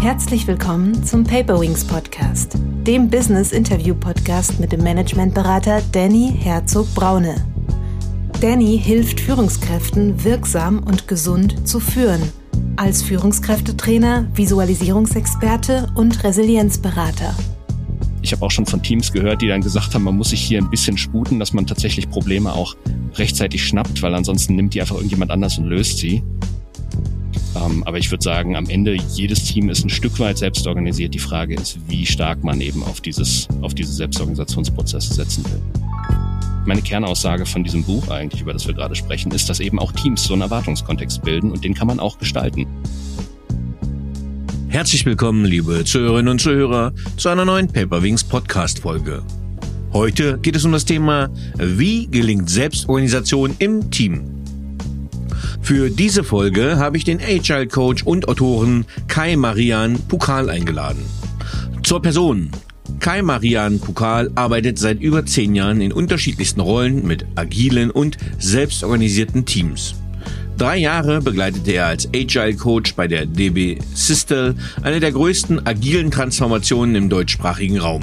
Herzlich willkommen zum Paperwings Podcast, dem Business Interview Podcast mit dem Managementberater Danny Herzog Braune. Danny hilft Führungskräften wirksam und gesund zu führen, als Führungskräftetrainer, Visualisierungsexperte und Resilienzberater. Ich habe auch schon von Teams gehört, die dann gesagt haben, man muss sich hier ein bisschen sputen, dass man tatsächlich Probleme auch rechtzeitig schnappt, weil ansonsten nimmt die einfach irgendjemand anders und löst sie. Ähm, aber ich würde sagen, am Ende jedes Team ist ein Stück weit selbst organisiert. Die Frage ist, wie stark man eben auf dieses, auf diese Selbstorganisationsprozesse setzen will. Meine Kernaussage von diesem Buch eigentlich, über das wir gerade sprechen, ist, dass eben auch Teams so einen Erwartungskontext bilden und den kann man auch gestalten. Herzlich willkommen, liebe Zuhörerinnen und Zuhörer, zu einer neuen Paperwings Podcast Folge. Heute geht es um das Thema, wie gelingt Selbstorganisation im Team? Für diese Folge habe ich den Agile Coach und Autoren Kai Marian Pukal eingeladen. Zur Person. Kai Marian Pukal arbeitet seit über zehn Jahren in unterschiedlichsten Rollen mit agilen und selbstorganisierten Teams. Drei Jahre begleitete er als Agile Coach bei der DB Sistel, eine der größten agilen Transformationen im deutschsprachigen Raum.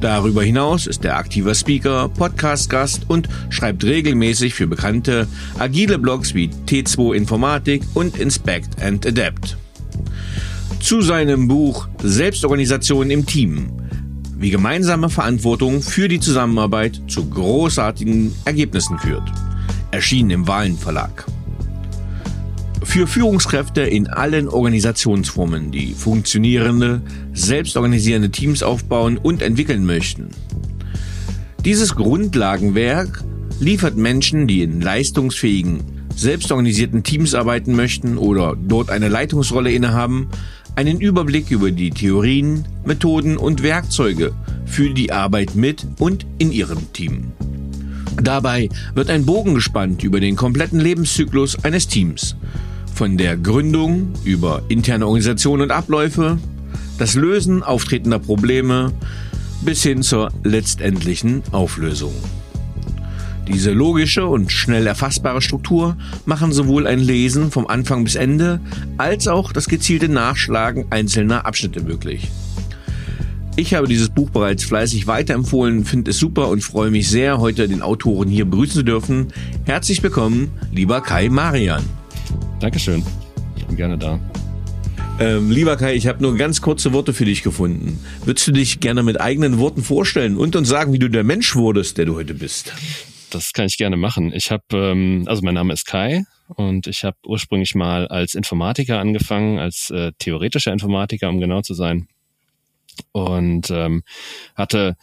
Darüber hinaus ist er aktiver Speaker, Podcast-Gast und schreibt regelmäßig für bekannte agile Blogs wie T2 Informatik und Inspect and Adapt. Zu seinem Buch Selbstorganisation im Team, wie gemeinsame Verantwortung für die Zusammenarbeit zu großartigen Ergebnissen führt. Erschienen im Wahlen Verlag für Führungskräfte in allen Organisationsformen, die funktionierende, selbstorganisierende Teams aufbauen und entwickeln möchten. Dieses Grundlagenwerk liefert Menschen, die in leistungsfähigen, selbstorganisierten Teams arbeiten möchten oder dort eine Leitungsrolle innehaben, einen Überblick über die Theorien, Methoden und Werkzeuge für die Arbeit mit und in ihrem Team. Dabei wird ein Bogen gespannt über den kompletten Lebenszyklus eines Teams, von der Gründung über interne Organisation und Abläufe, das Lösen auftretender Probleme bis hin zur letztendlichen Auflösung. Diese logische und schnell erfassbare Struktur machen sowohl ein Lesen vom Anfang bis Ende als auch das gezielte Nachschlagen einzelner Abschnitte möglich. Ich habe dieses Buch bereits fleißig weiterempfohlen, finde es super und freue mich sehr, heute den Autoren hier begrüßen zu dürfen. Herzlich willkommen, lieber Kai Marian. Dankeschön. Ich bin gerne da. Ähm, lieber Kai, ich habe nur ganz kurze Worte für dich gefunden. Würdest du dich gerne mit eigenen Worten vorstellen und uns sagen, wie du der Mensch wurdest, der du heute bist? Das kann ich gerne machen. Ich habe, ähm, also mein Name ist Kai und ich habe ursprünglich mal als Informatiker angefangen, als äh, theoretischer Informatiker, um genau zu sein und ähm, hatte,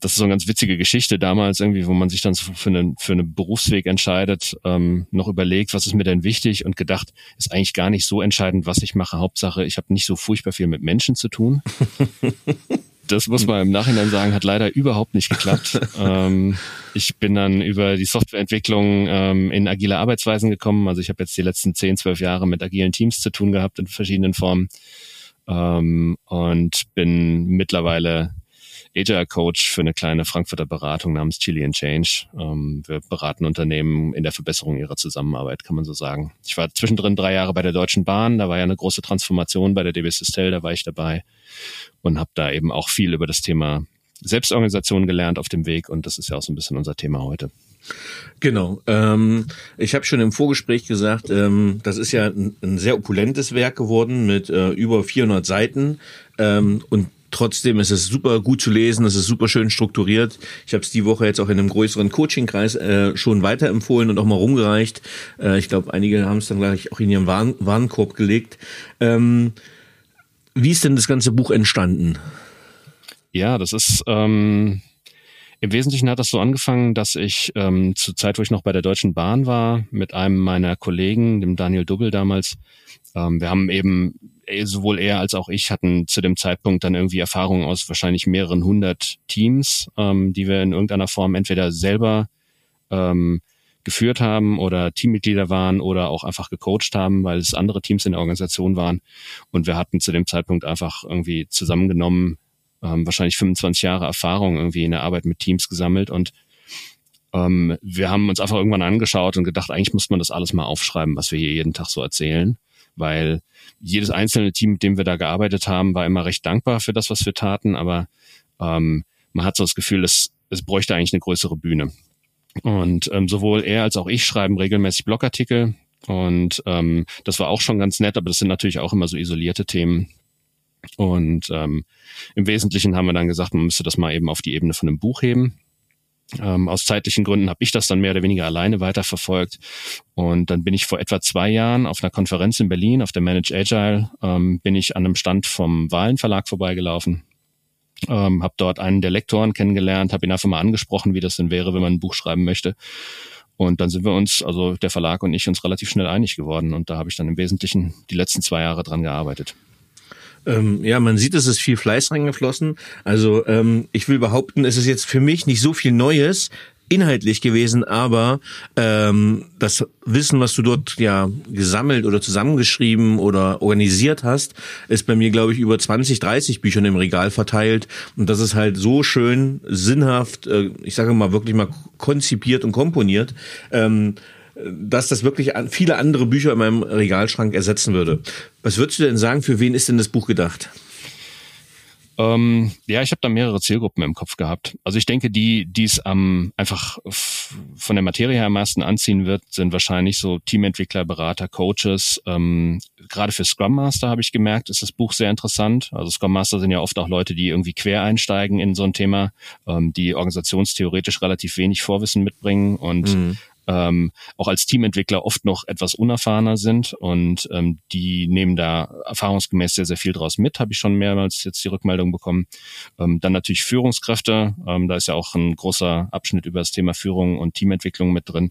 das ist so eine ganz witzige Geschichte damals irgendwie, wo man sich dann so für einen, für einen Berufsweg entscheidet, ähm, noch überlegt, was ist mir denn wichtig und gedacht, ist eigentlich gar nicht so entscheidend, was ich mache. Hauptsache, ich habe nicht so furchtbar viel mit Menschen zu tun. das muss man im Nachhinein sagen, hat leider überhaupt nicht geklappt. ähm, ich bin dann über die Softwareentwicklung ähm, in agile Arbeitsweisen gekommen. Also ich habe jetzt die letzten zehn, zwölf Jahre mit agilen Teams zu tun gehabt in verschiedenen Formen ähm, und bin mittlerweile Agile Coach für eine kleine Frankfurter Beratung namens Chili and Change. Ähm, wir beraten Unternehmen in der Verbesserung ihrer Zusammenarbeit, kann man so sagen. Ich war zwischendrin drei Jahre bei der Deutschen Bahn, da war ja eine große Transformation bei der DB Sistel, da war ich dabei und habe da eben auch viel über das Thema Selbstorganisation gelernt auf dem Weg und das ist ja auch so ein bisschen unser Thema heute. Genau. Ähm, ich habe schon im Vorgespräch gesagt, ähm, das ist ja ein, ein, sehr opulentes Werk geworden mit äh, über 400 Seiten ähm, und Trotzdem ist es super gut zu lesen, es ist super schön strukturiert. Ich habe es die Woche jetzt auch in einem größeren Coachingkreis äh, schon weiterempfohlen und auch mal rumgereicht. Äh, ich glaube, einige haben es dann gleich auch in ihren Waren Warenkorb gelegt. Ähm, wie ist denn das ganze Buch entstanden? Ja, das ist ähm, im Wesentlichen hat das so angefangen, dass ich ähm, zur Zeit, wo ich noch bei der Deutschen Bahn war, mit einem meiner Kollegen, dem Daniel Dubbel damals, ähm, wir haben eben äh, sowohl er als auch ich hatten zu dem Zeitpunkt dann irgendwie Erfahrungen aus wahrscheinlich mehreren hundert Teams, ähm, die wir in irgendeiner Form entweder selber ähm, geführt haben oder Teammitglieder waren oder auch einfach gecoacht haben, weil es andere Teams in der Organisation waren. Und wir hatten zu dem Zeitpunkt einfach irgendwie zusammengenommen ähm, wahrscheinlich 25 Jahre Erfahrung irgendwie in der Arbeit mit Teams gesammelt und ähm, wir haben uns einfach irgendwann angeschaut und gedacht, eigentlich muss man das alles mal aufschreiben, was wir hier jeden Tag so erzählen. weil jedes einzelne Team, mit dem wir da gearbeitet haben, war immer recht dankbar für das, was wir taten, aber ähm, man hat so das Gefühl, es, es bräuchte eigentlich eine größere Bühne. Und ähm, sowohl er als auch ich schreiben regelmäßig Blogartikel und ähm, das war auch schon ganz nett, aber das sind natürlich auch immer so isolierte Themen. Und ähm, im Wesentlichen haben wir dann gesagt, man müsste das mal eben auf die Ebene von einem Buch heben. Ähm, aus zeitlichen Gründen habe ich das dann mehr oder weniger alleine weiterverfolgt. Und dann bin ich vor etwa zwei Jahren auf einer Konferenz in Berlin, auf der Manage Agile, ähm, bin ich an einem Stand vom Wahlen Verlag vorbeigelaufen. Ähm, habe dort einen der Lektoren kennengelernt, habe ihn einfach mal angesprochen, wie das denn wäre, wenn man ein Buch schreiben möchte. Und dann sind wir uns, also der Verlag und ich, uns relativ schnell einig geworden. Und da habe ich dann im Wesentlichen die letzten zwei Jahre dran gearbeitet. Ähm, ja, man sieht, es ist viel Fleiß reingeflossen. Also ähm, ich will behaupten, es ist jetzt für mich nicht so viel Neues inhaltlich gewesen, aber ähm, das Wissen, was du dort ja gesammelt oder zusammengeschrieben oder organisiert hast, ist bei mir, glaube ich, über 20, 30 Büchern im Regal verteilt. Und das ist halt so schön, sinnhaft, äh, ich sage mal wirklich mal konzipiert und komponiert. Ähm, dass das wirklich viele andere Bücher in meinem Regalschrank ersetzen würde. Was würdest du denn sagen, für wen ist denn das Buch gedacht? Ähm, ja, ich habe da mehrere Zielgruppen im Kopf gehabt. Also ich denke, die, die es ähm, einfach von der Materie her am meisten anziehen wird, sind wahrscheinlich so Teamentwickler, Berater, Coaches. Ähm, Gerade für Scrum Master habe ich gemerkt, ist das Buch sehr interessant. Also Scrum Master sind ja oft auch Leute, die irgendwie quer einsteigen in so ein Thema, ähm, die organisationstheoretisch relativ wenig Vorwissen mitbringen und mhm ähm, auch als Teamentwickler oft noch etwas unerfahrener sind und ähm, die nehmen da erfahrungsgemäß sehr, sehr viel draus mit, habe ich schon mehrmals jetzt die Rückmeldung bekommen. Ähm, dann natürlich Führungskräfte, ähm, da ist ja auch ein großer Abschnitt über das Thema Führung und Teamentwicklung mit drin.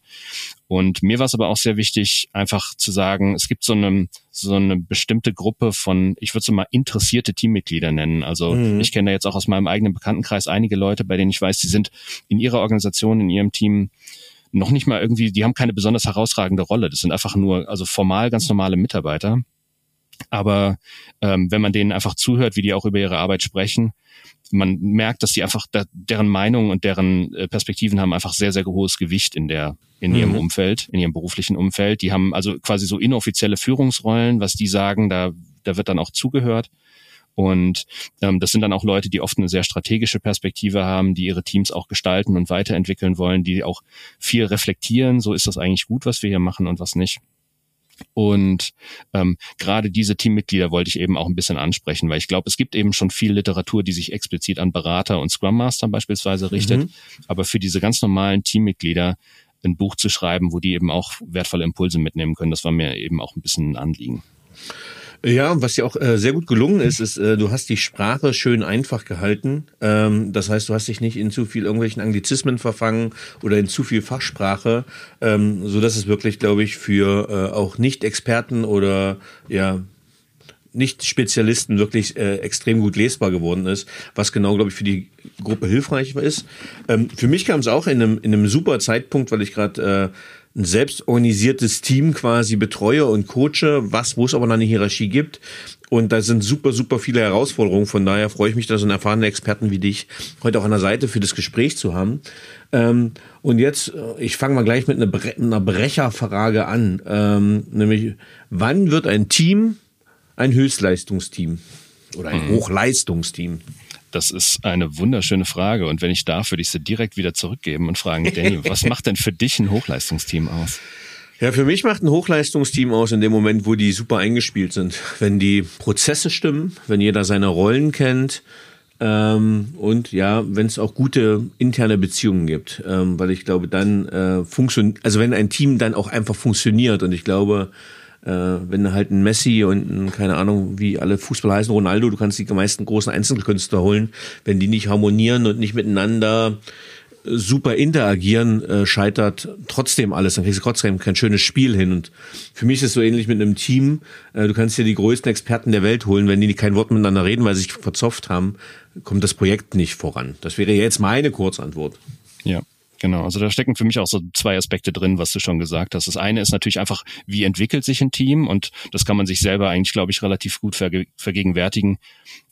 Und mir war es aber auch sehr wichtig, einfach zu sagen, es gibt so eine, so eine bestimmte Gruppe von, ich würde es mal interessierte Teammitglieder nennen. Also mhm. ich kenne da jetzt auch aus meinem eigenen Bekanntenkreis einige Leute, bei denen ich weiß, die sind in ihrer Organisation, in ihrem Team noch nicht mal irgendwie, die haben keine besonders herausragende Rolle. Das sind einfach nur, also formal ganz normale Mitarbeiter. Aber ähm, wenn man denen einfach zuhört, wie die auch über ihre Arbeit sprechen, man merkt, dass die einfach, da, deren Meinung und deren äh, Perspektiven haben einfach sehr, sehr hohes Gewicht in der, in ihrem mhm. Umfeld, in ihrem beruflichen Umfeld. Die haben also quasi so inoffizielle Führungsrollen, was die sagen, da, da wird dann auch zugehört. Und ähm, das sind dann auch Leute, die oft eine sehr strategische Perspektive haben, die ihre Teams auch gestalten und weiterentwickeln wollen, die auch viel reflektieren, so ist das eigentlich gut, was wir hier machen und was nicht. Und ähm, gerade diese Teammitglieder wollte ich eben auch ein bisschen ansprechen, weil ich glaube, es gibt eben schon viel Literatur, die sich explizit an Berater und Scrum Master beispielsweise richtet. Mhm. Aber für diese ganz normalen Teammitglieder ein Buch zu schreiben, wo die eben auch wertvolle Impulse mitnehmen können, das war mir eben auch ein bisschen ein Anliegen. Ja, was ja auch äh, sehr gut gelungen ist, ist, äh, du hast die Sprache schön einfach gehalten. Ähm, das heißt, du hast dich nicht in zu viel irgendwelchen Anglizismen verfangen oder in zu viel Fachsprache, ähm, so dass es wirklich, glaube ich, für äh, auch Nicht-Experten oder ja nicht-Spezialisten wirklich äh, extrem gut lesbar geworden ist, was genau, glaube ich, für die Gruppe hilfreich ist. Ähm, für mich kam es auch in einem, in einem super Zeitpunkt, weil ich gerade äh, ein selbstorganisiertes Team quasi betreue und coache, was, wo es aber noch eine Hierarchie gibt. Und da sind super, super viele Herausforderungen. Von daher freue ich mich, da so einen erfahrenen Experten wie dich heute auch an der Seite für das Gespräch zu haben. Ähm, und jetzt, äh, ich fange mal gleich mit einer, Bre einer Brecherfrage an. Ähm, nämlich, wann wird ein Team ein Höchstleistungsteam? Oder ein mhm. Hochleistungsteam? Das ist eine wunderschöne Frage. Und wenn ich darf, würde ich sie direkt wieder zurückgeben und fragen, Danny, was macht denn für dich ein Hochleistungsteam aus? Ja, für mich macht ein Hochleistungsteam aus in dem Moment, wo die super eingespielt sind. Wenn die Prozesse stimmen, wenn jeder seine Rollen kennt ähm, und ja, wenn es auch gute interne Beziehungen gibt. Ähm, weil ich glaube, dann äh, funktioniert, also wenn ein Team dann auch einfach funktioniert und ich glaube, wenn halt ein Messi und ein, keine Ahnung, wie alle Fußballer heißen, Ronaldo, du kannst die meisten großen Einzelkünstler holen, wenn die nicht harmonieren und nicht miteinander super interagieren, äh, scheitert trotzdem alles. Dann kriegst du trotzdem kein schönes Spiel hin. Und für mich ist es so ähnlich mit einem Team. Äh, du kannst dir die größten Experten der Welt holen, wenn die kein Wort miteinander reden, weil sie sich verzopft haben, kommt das Projekt nicht voran. Das wäre jetzt meine Kurzantwort. Ja. Genau, also da stecken für mich auch so zwei Aspekte drin, was du schon gesagt hast. Das eine ist natürlich einfach, wie entwickelt sich ein Team und das kann man sich selber eigentlich, glaube ich, relativ gut verge vergegenwärtigen.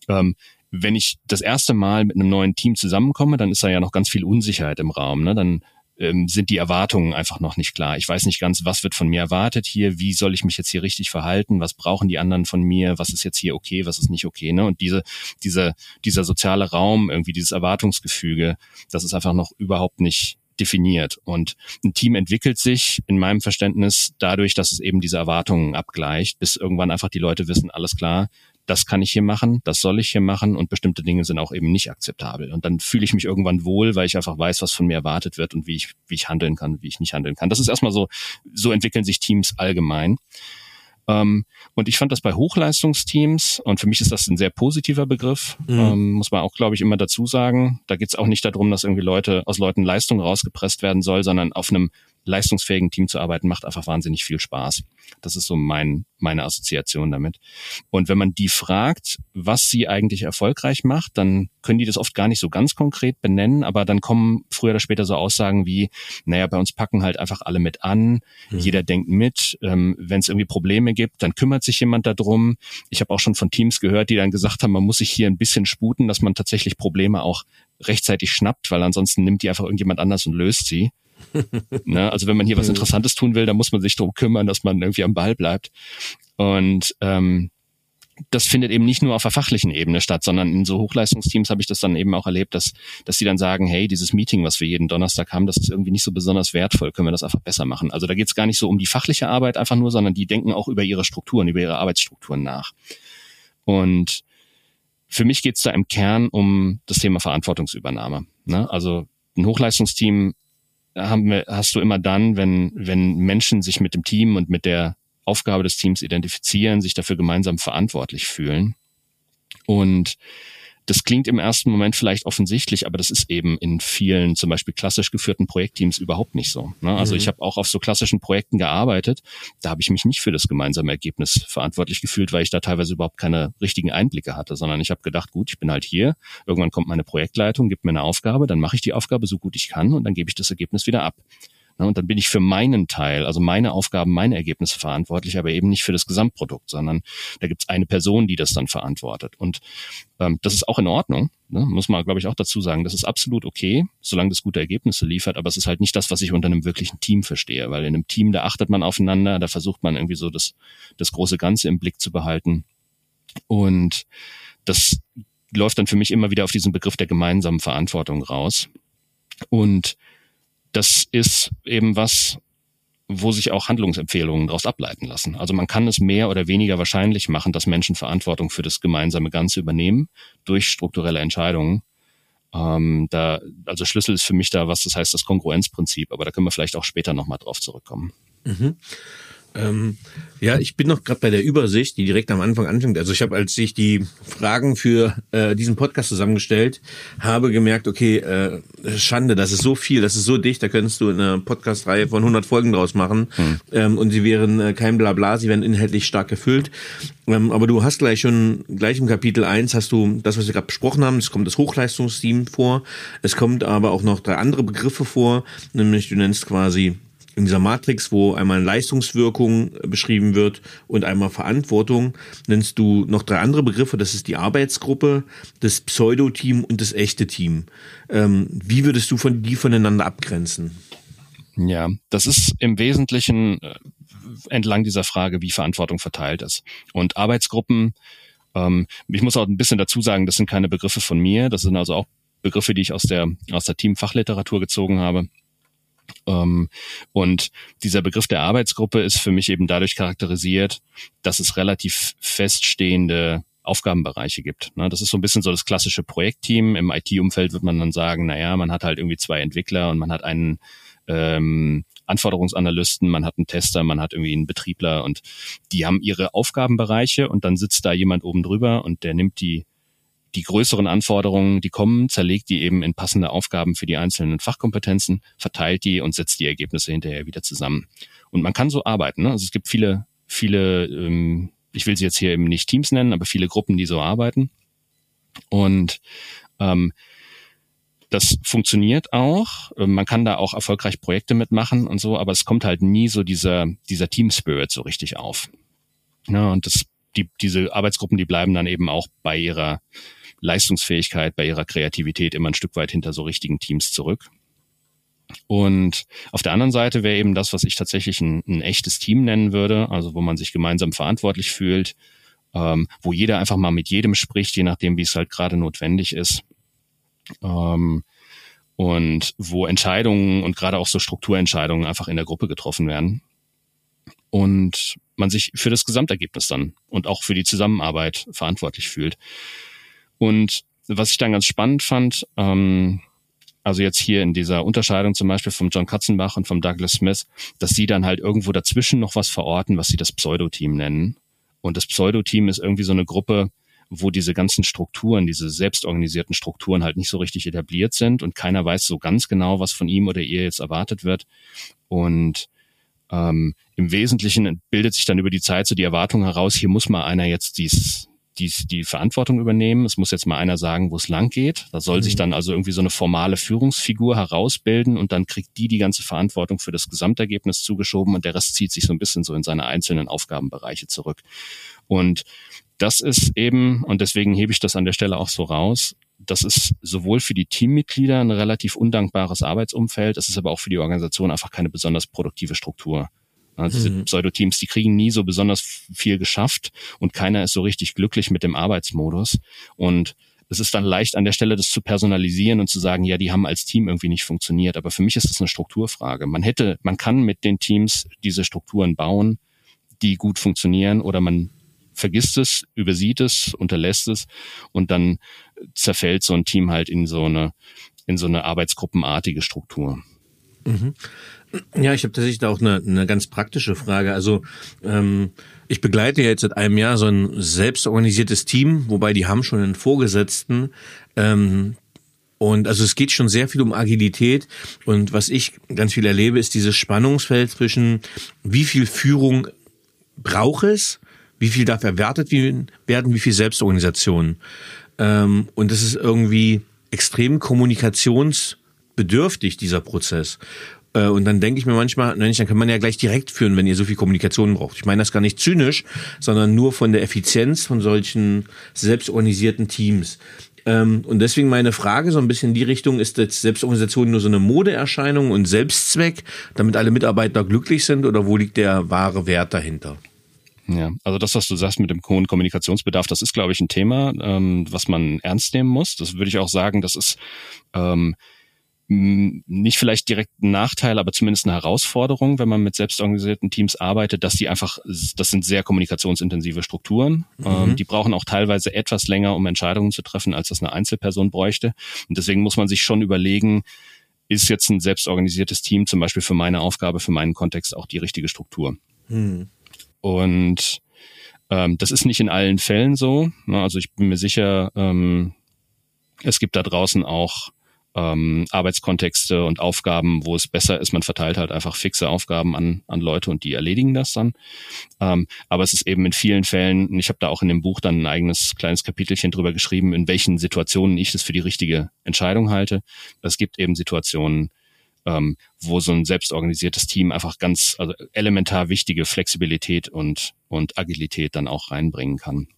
Ähm, wenn ich das erste Mal mit einem neuen Team zusammenkomme, dann ist da ja noch ganz viel Unsicherheit im Raum. Ne? Dann ähm, sind die Erwartungen einfach noch nicht klar. Ich weiß nicht ganz, was wird von mir erwartet hier, wie soll ich mich jetzt hier richtig verhalten, was brauchen die anderen von mir, was ist jetzt hier okay, was ist nicht okay. Ne? Und diese, diese, dieser soziale Raum, irgendwie dieses Erwartungsgefüge, das ist einfach noch überhaupt nicht definiert. Und ein Team entwickelt sich in meinem Verständnis dadurch, dass es eben diese Erwartungen abgleicht, bis irgendwann einfach die Leute wissen, alles klar, das kann ich hier machen, das soll ich hier machen und bestimmte Dinge sind auch eben nicht akzeptabel. Und dann fühle ich mich irgendwann wohl, weil ich einfach weiß, was von mir erwartet wird und wie ich, wie ich handeln kann, wie ich nicht handeln kann. Das ist erstmal so, so entwickeln sich Teams allgemein. Ähm, und ich fand das bei Hochleistungsteams, und für mich ist das ein sehr positiver Begriff, mhm. ähm, muss man auch, glaube ich, immer dazu sagen. Da geht es auch nicht darum, dass irgendwie Leute aus Leuten Leistung rausgepresst werden soll, sondern auf einem leistungsfähigen Team zu arbeiten, macht einfach wahnsinnig viel Spaß. Das ist so mein, meine Assoziation damit. Und wenn man die fragt, was sie eigentlich erfolgreich macht, dann können die das oft gar nicht so ganz konkret benennen, aber dann kommen früher oder später so Aussagen wie, naja, bei uns packen halt einfach alle mit an, mhm. jeder denkt mit, ähm, wenn es irgendwie Probleme gibt, dann kümmert sich jemand darum. Ich habe auch schon von Teams gehört, die dann gesagt haben, man muss sich hier ein bisschen sputen, dass man tatsächlich Probleme auch rechtzeitig schnappt, weil ansonsten nimmt die einfach irgendjemand anders und löst sie. ne? Also wenn man hier was Interessantes tun will, dann muss man sich darum kümmern, dass man irgendwie am Ball bleibt. Und ähm, das findet eben nicht nur auf der fachlichen Ebene statt, sondern in so Hochleistungsteams habe ich das dann eben auch erlebt, dass, dass sie dann sagen, hey, dieses Meeting, was wir jeden Donnerstag haben, das ist irgendwie nicht so besonders wertvoll, können wir das einfach besser machen. Also da geht es gar nicht so um die fachliche Arbeit einfach nur, sondern die denken auch über ihre Strukturen, über ihre Arbeitsstrukturen nach. Und für mich geht es da im Kern um das Thema Verantwortungsübernahme. Ne? Also ein Hochleistungsteam haben wir, hast du immer dann, wenn, wenn Menschen sich mit dem Team und mit der Aufgabe des Teams identifizieren, sich dafür gemeinsam verantwortlich fühlen. Und das klingt im ersten Moment vielleicht offensichtlich, aber das ist eben in vielen zum Beispiel klassisch geführten Projektteams überhaupt nicht so. Ne? Also mhm. ich habe auch auf so klassischen Projekten gearbeitet, da habe ich mich nicht für das gemeinsame Ergebnis verantwortlich gefühlt, weil ich da teilweise überhaupt keine richtigen Einblicke hatte, sondern ich habe gedacht, gut, ich bin halt hier, irgendwann kommt meine Projektleitung, gibt mir eine Aufgabe, dann mache ich die Aufgabe so gut ich kann und dann gebe ich das Ergebnis wieder ab. Ne, und dann bin ich für meinen Teil, also meine Aufgaben, meine Ergebnisse verantwortlich, aber eben nicht für das Gesamtprodukt, sondern da gibt es eine Person, die das dann verantwortet. Und ähm, das ist auch in Ordnung, ne? muss man, glaube ich, auch dazu sagen. Das ist absolut okay, solange das gute Ergebnisse liefert, aber es ist halt nicht das, was ich unter einem wirklichen Team verstehe, weil in einem Team, da achtet man aufeinander, da versucht man irgendwie so das, das große Ganze im Blick zu behalten. Und das läuft dann für mich immer wieder auf diesen Begriff der gemeinsamen Verantwortung raus. Und das ist eben was, wo sich auch Handlungsempfehlungen daraus ableiten lassen. Also man kann es mehr oder weniger wahrscheinlich machen, dass Menschen Verantwortung für das gemeinsame Ganze übernehmen durch strukturelle Entscheidungen. Ähm, da, also Schlüssel ist für mich da was, das heißt das Kongruenzprinzip, aber da können wir vielleicht auch später nochmal drauf zurückkommen. Mhm. Ähm, ja, ich bin noch gerade bei der Übersicht, die direkt am Anfang anfängt. Also ich habe, als ich die Fragen für äh, diesen Podcast zusammengestellt habe, gemerkt, okay, äh, Schande, das ist so viel, das ist so dicht, da könntest du eine Podcast-Reihe von 100 Folgen draus machen hm. ähm, und sie wären äh, kein Blabla, sie wären inhaltlich stark gefüllt. Ähm, aber du hast gleich schon, gleich im Kapitel 1 hast du das, was wir gerade besprochen haben, es kommt das Hochleistungsteam vor, es kommt aber auch noch drei andere Begriffe vor, nämlich du nennst quasi in dieser Matrix, wo einmal Leistungswirkung äh, beschrieben wird und einmal Verantwortung, nennst du noch drei andere Begriffe. Das ist die Arbeitsgruppe, das Pseudo-Team und das echte Team. Ähm, wie würdest du von die voneinander abgrenzen? Ja, das ist im Wesentlichen äh, entlang dieser Frage, wie Verantwortung verteilt ist. Und Arbeitsgruppen, ähm, ich muss auch ein bisschen dazu sagen, das sind keine Begriffe von mir, das sind also auch Begriffe, die ich aus der, aus der Teamfachliteratur gezogen habe. Ähm, und dieser Begriff der Arbeitsgruppe ist für mich eben dadurch charakterisiert, dass es relativ feststehende Aufgabenbereiche gibt. Ne? Das ist so ein bisschen so das klassische Projektteam. Im IT-Umfeld wird man dann sagen, naja, man hat halt irgendwie zwei Entwickler und man hat einen ähm, Anforderungsanalysten, man hat einen Tester, man hat irgendwie einen Betriebler und die haben ihre Aufgabenbereiche und dann sitzt da jemand oben drüber und der nimmt die die größeren Anforderungen, die kommen, zerlegt die eben in passende Aufgaben für die einzelnen Fachkompetenzen, verteilt die und setzt die Ergebnisse hinterher wieder zusammen. Und man kann so arbeiten. Ne? Also es gibt viele, viele, ähm, ich will sie jetzt hier eben nicht Teams nennen, aber viele Gruppen, die so arbeiten. Und ähm, das funktioniert auch. Ähm, man kann da auch erfolgreich Projekte mitmachen und so, aber es kommt halt nie so dieser, dieser Team Spirit so richtig auf. Ja, und das, die, diese Arbeitsgruppen, die bleiben dann eben auch bei ihrer Leistungsfähigkeit, bei ihrer Kreativität immer ein Stück weit hinter so richtigen Teams zurück. Und auf der anderen Seite wäre eben das, was ich tatsächlich ein, ein, echtes Team nennen würde, also wo man sich gemeinsam verantwortlich fühlt, ähm, wo jeder einfach mal mit jedem spricht, je nachdem, wie es halt gerade notwendig ist. Ähm, und wo Entscheidungen und gerade auch so Strukturentscheidungen einfach in der Gruppe getroffen werden. Und man sich für das Gesamtergebnis dann und auch für die Zusammenarbeit verantwortlich fühlt. Und was ich dann ganz spannend fand, ähm, also jetzt hier in dieser Unterscheidung zum Beispiel vom John Katzenbach und vom Douglas Smith, dass sie dann halt irgendwo dazwischen noch was verorten, was sie das Pseudo-Team nennen. Und das Pseudo-Team ist irgendwie so eine Gruppe, wo diese ganzen Strukturen, diese selbstorganisierten Strukturen halt nicht so richtig etabliert sind und keiner weiß so ganz genau, was von ihm oder ihr jetzt erwartet wird. Und ähm, im Wesentlichen bildet sich dann über die Zeit so die Erwartung heraus, hier muss mal einer jetzt dies, die, die Verantwortung übernehmen. Es muss jetzt mal einer sagen, wo es lang geht. Da soll mhm. sich dann also irgendwie so eine formale Führungsfigur herausbilden und dann kriegt die die ganze Verantwortung für das Gesamtergebnis zugeschoben und der Rest zieht sich so ein bisschen so in seine einzelnen Aufgabenbereiche zurück. Und das ist eben, und deswegen hebe ich das an der Stelle auch so raus, das ist sowohl für die Teammitglieder ein relativ undankbares Arbeitsumfeld, es ist aber auch für die Organisation einfach keine besonders produktive Struktur. Also diese mhm. Pseudo-Teams, die kriegen nie so besonders viel geschafft und keiner ist so richtig glücklich mit dem Arbeitsmodus. Und es ist dann leicht an der Stelle, das zu personalisieren und zu sagen, ja, die haben als Team irgendwie nicht funktioniert. Aber für mich ist das eine Strukturfrage. Man hätte, man kann mit den Teams diese Strukturen bauen, die gut funktionieren, oder man vergisst es, übersieht es, unterlässt es und dann zerfällt so ein Team halt in so eine, in so eine arbeitsgruppenartige Struktur. Mhm. Ja, ich habe tatsächlich da auch eine, eine ganz praktische Frage. Also ähm, ich begleite jetzt seit einem Jahr so ein selbstorganisiertes Team, wobei die haben schon einen Vorgesetzten. Ähm, und also es geht schon sehr viel um Agilität. Und was ich ganz viel erlebe, ist dieses Spannungsfeld zwischen wie viel Führung braucht es, wie viel darf erwartet werden, wie viel Selbstorganisation. Ähm, und das ist irgendwie extrem kommunikationsbedürftig, dieser Prozess. Äh, und dann denke ich mir manchmal, Mensch, dann kann man ja gleich direkt führen, wenn ihr so viel Kommunikation braucht. Ich meine das gar nicht zynisch, sondern nur von der Effizienz von solchen selbstorganisierten Teams. Ähm, und deswegen meine Frage so ein bisschen in die Richtung, ist jetzt Selbstorganisation nur so eine Modeerscheinung und Selbstzweck, damit alle Mitarbeiter glücklich sind oder wo liegt der wahre Wert dahinter? Ja, also das, was du sagst mit dem hohen Kommunikationsbedarf, das ist, glaube ich, ein Thema, ähm, was man ernst nehmen muss. Das würde ich auch sagen, das ist ähm, nicht vielleicht direkt ein Nachteil, aber zumindest eine Herausforderung, wenn man mit selbstorganisierten Teams arbeitet, dass die einfach, das sind sehr kommunikationsintensive Strukturen. Mhm. Ähm, die brauchen auch teilweise etwas länger, um Entscheidungen zu treffen, als das eine Einzelperson bräuchte. Und deswegen muss man sich schon überlegen, ist jetzt ein selbstorganisiertes Team zum Beispiel für meine Aufgabe, für meinen Kontext auch die richtige Struktur? Mhm. Und ähm, das ist nicht in allen Fällen so. Ne? Also ich bin mir sicher, ähm, es gibt da draußen auch ähm, Arbeitskontexte und Aufgaben, wo es besser ist, man verteilt halt einfach fixe Aufgaben an, an Leute und die erledigen das dann. Ähm, aber es ist eben in vielen Fällen, ich habe da auch in dem Buch dann ein eigenes kleines Kapitelchen drüber geschrieben, in welchen Situationen ich das für die richtige Entscheidung halte. Es gibt eben Situationen, ähm, wo so ein selbstorganisiertes Team einfach ganz also elementar wichtige Flexibilität und, und Agilität dann auch reinbringen kann.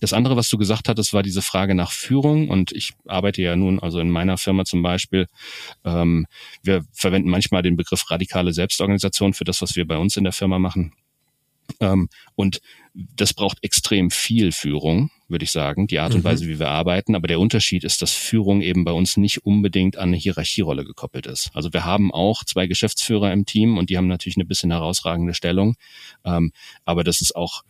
Das andere, was du gesagt hattest, war diese Frage nach Führung. Und ich arbeite ja nun, also in meiner Firma zum Beispiel, ähm, wir verwenden manchmal den Begriff radikale Selbstorganisation für das, was wir bei uns in der Firma machen. Ähm, und das braucht extrem viel Führung, würde ich sagen, die Art und mhm. Weise, wie wir arbeiten. Aber der Unterschied ist, dass Führung eben bei uns nicht unbedingt an eine Hierarchierolle gekoppelt ist. Also wir haben auch zwei Geschäftsführer im Team und die haben natürlich eine bisschen herausragende Stellung. Ähm, aber das ist auch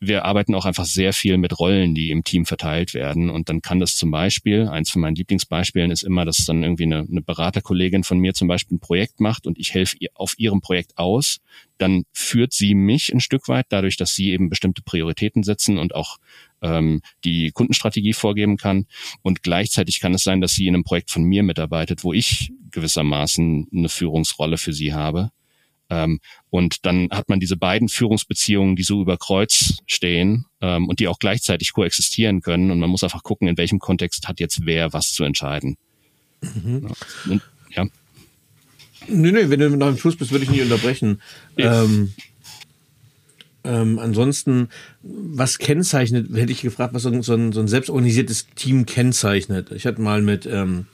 wir arbeiten auch einfach sehr viel mit Rollen, die im Team verteilt werden. Und dann kann das zum Beispiel, eins von meinen Lieblingsbeispielen ist immer, dass dann irgendwie eine, eine Beraterkollegin von mir zum Beispiel ein Projekt macht und ich helfe ihr auf ihrem Projekt aus. Dann führt sie mich ein Stück weit, dadurch, dass sie eben bestimmte Prioritäten setzen und auch ähm, die Kundenstrategie vorgeben kann. Und gleichzeitig kann es sein, dass sie in einem Projekt von mir mitarbeitet, wo ich gewissermaßen eine Führungsrolle für sie habe. Ähm, und dann hat man diese beiden Führungsbeziehungen, die so über Kreuz stehen ähm, und die auch gleichzeitig koexistieren können. Und man muss einfach gucken, in welchem Kontext hat jetzt wer was zu entscheiden. Mhm. Und, ja. Nee, nee, wenn du nach dem Schluss bist, würde ich nicht unterbrechen. Ja. Ähm, ähm, ansonsten, was kennzeichnet, hätte ich gefragt, was so ein, so ein, so ein selbstorganisiertes Team kennzeichnet. Ich hatte mal mit ähm,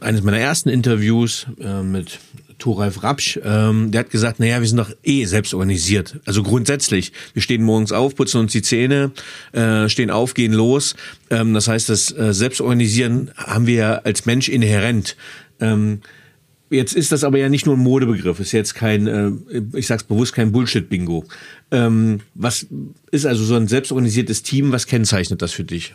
eines meiner ersten Interviews äh, mit Thoralf Rapsch, ähm, der hat gesagt, naja, wir sind doch eh selbst organisiert. Also grundsätzlich, wir stehen morgens auf, putzen uns die Zähne, äh, stehen auf, gehen los. Ähm, das heißt, das äh, Selbstorganisieren haben wir als Mensch inhärent. Ähm, Jetzt ist das aber ja nicht nur ein Modebegriff, ist jetzt kein, äh, ich sag's bewusst, kein Bullshit-Bingo. Ähm, was ist also so ein selbstorganisiertes Team? Was kennzeichnet das für dich?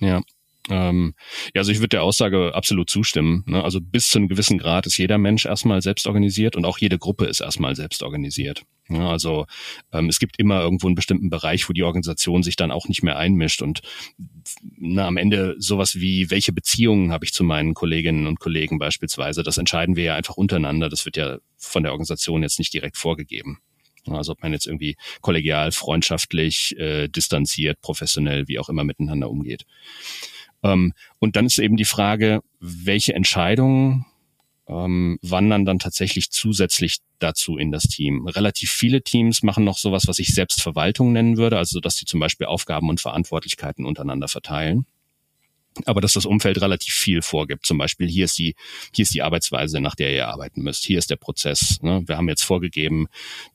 Ja, ähm, ja, also ich würde der Aussage absolut zustimmen. Ne? Also bis zu einem gewissen Grad ist jeder Mensch erstmal selbst organisiert und auch jede Gruppe ist erstmal selbst organisiert. Ja, also ähm, es gibt immer irgendwo einen bestimmten Bereich, wo die Organisation sich dann auch nicht mehr einmischt und na, am Ende sowas wie, welche Beziehungen habe ich zu meinen Kolleginnen und Kollegen beispielsweise, das entscheiden wir ja einfach untereinander. Das wird ja von der Organisation jetzt nicht direkt vorgegeben. Also ob man jetzt irgendwie kollegial, freundschaftlich, äh, distanziert, professionell, wie auch immer miteinander umgeht. Ähm, und dann ist eben die Frage, welche Entscheidungen ähm, wandern dann tatsächlich zusätzlich dazu in das Team. Relativ viele Teams machen noch sowas, was ich Selbstverwaltung nennen würde, also dass sie zum Beispiel Aufgaben und Verantwortlichkeiten untereinander verteilen. Aber dass das Umfeld relativ viel vorgibt. Zum Beispiel hier ist die, hier ist die Arbeitsweise, nach der ihr arbeiten müsst. Hier ist der Prozess. Ne? Wir haben jetzt vorgegeben,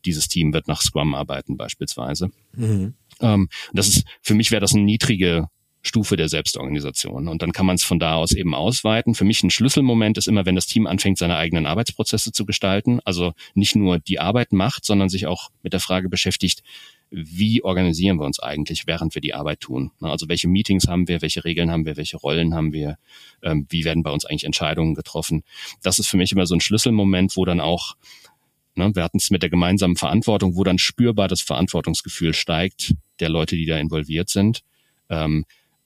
dieses Team wird nach Scrum arbeiten beispielsweise. Mhm. Ähm, das ist, für mich wäre das eine niedrige Stufe der Selbstorganisation. Und dann kann man es von da aus eben ausweiten. Für mich ein Schlüsselmoment ist immer, wenn das Team anfängt, seine eigenen Arbeitsprozesse zu gestalten. Also nicht nur die Arbeit macht, sondern sich auch mit der Frage beschäftigt, wie organisieren wir uns eigentlich, während wir die Arbeit tun? Also welche Meetings haben wir, welche Regeln haben wir, welche Rollen haben wir, ähm, wie werden bei uns eigentlich Entscheidungen getroffen? Das ist für mich immer so ein Schlüsselmoment, wo dann auch, ne, wir hatten es mit der gemeinsamen Verantwortung, wo dann spürbar das Verantwortungsgefühl steigt der Leute, die da involviert sind.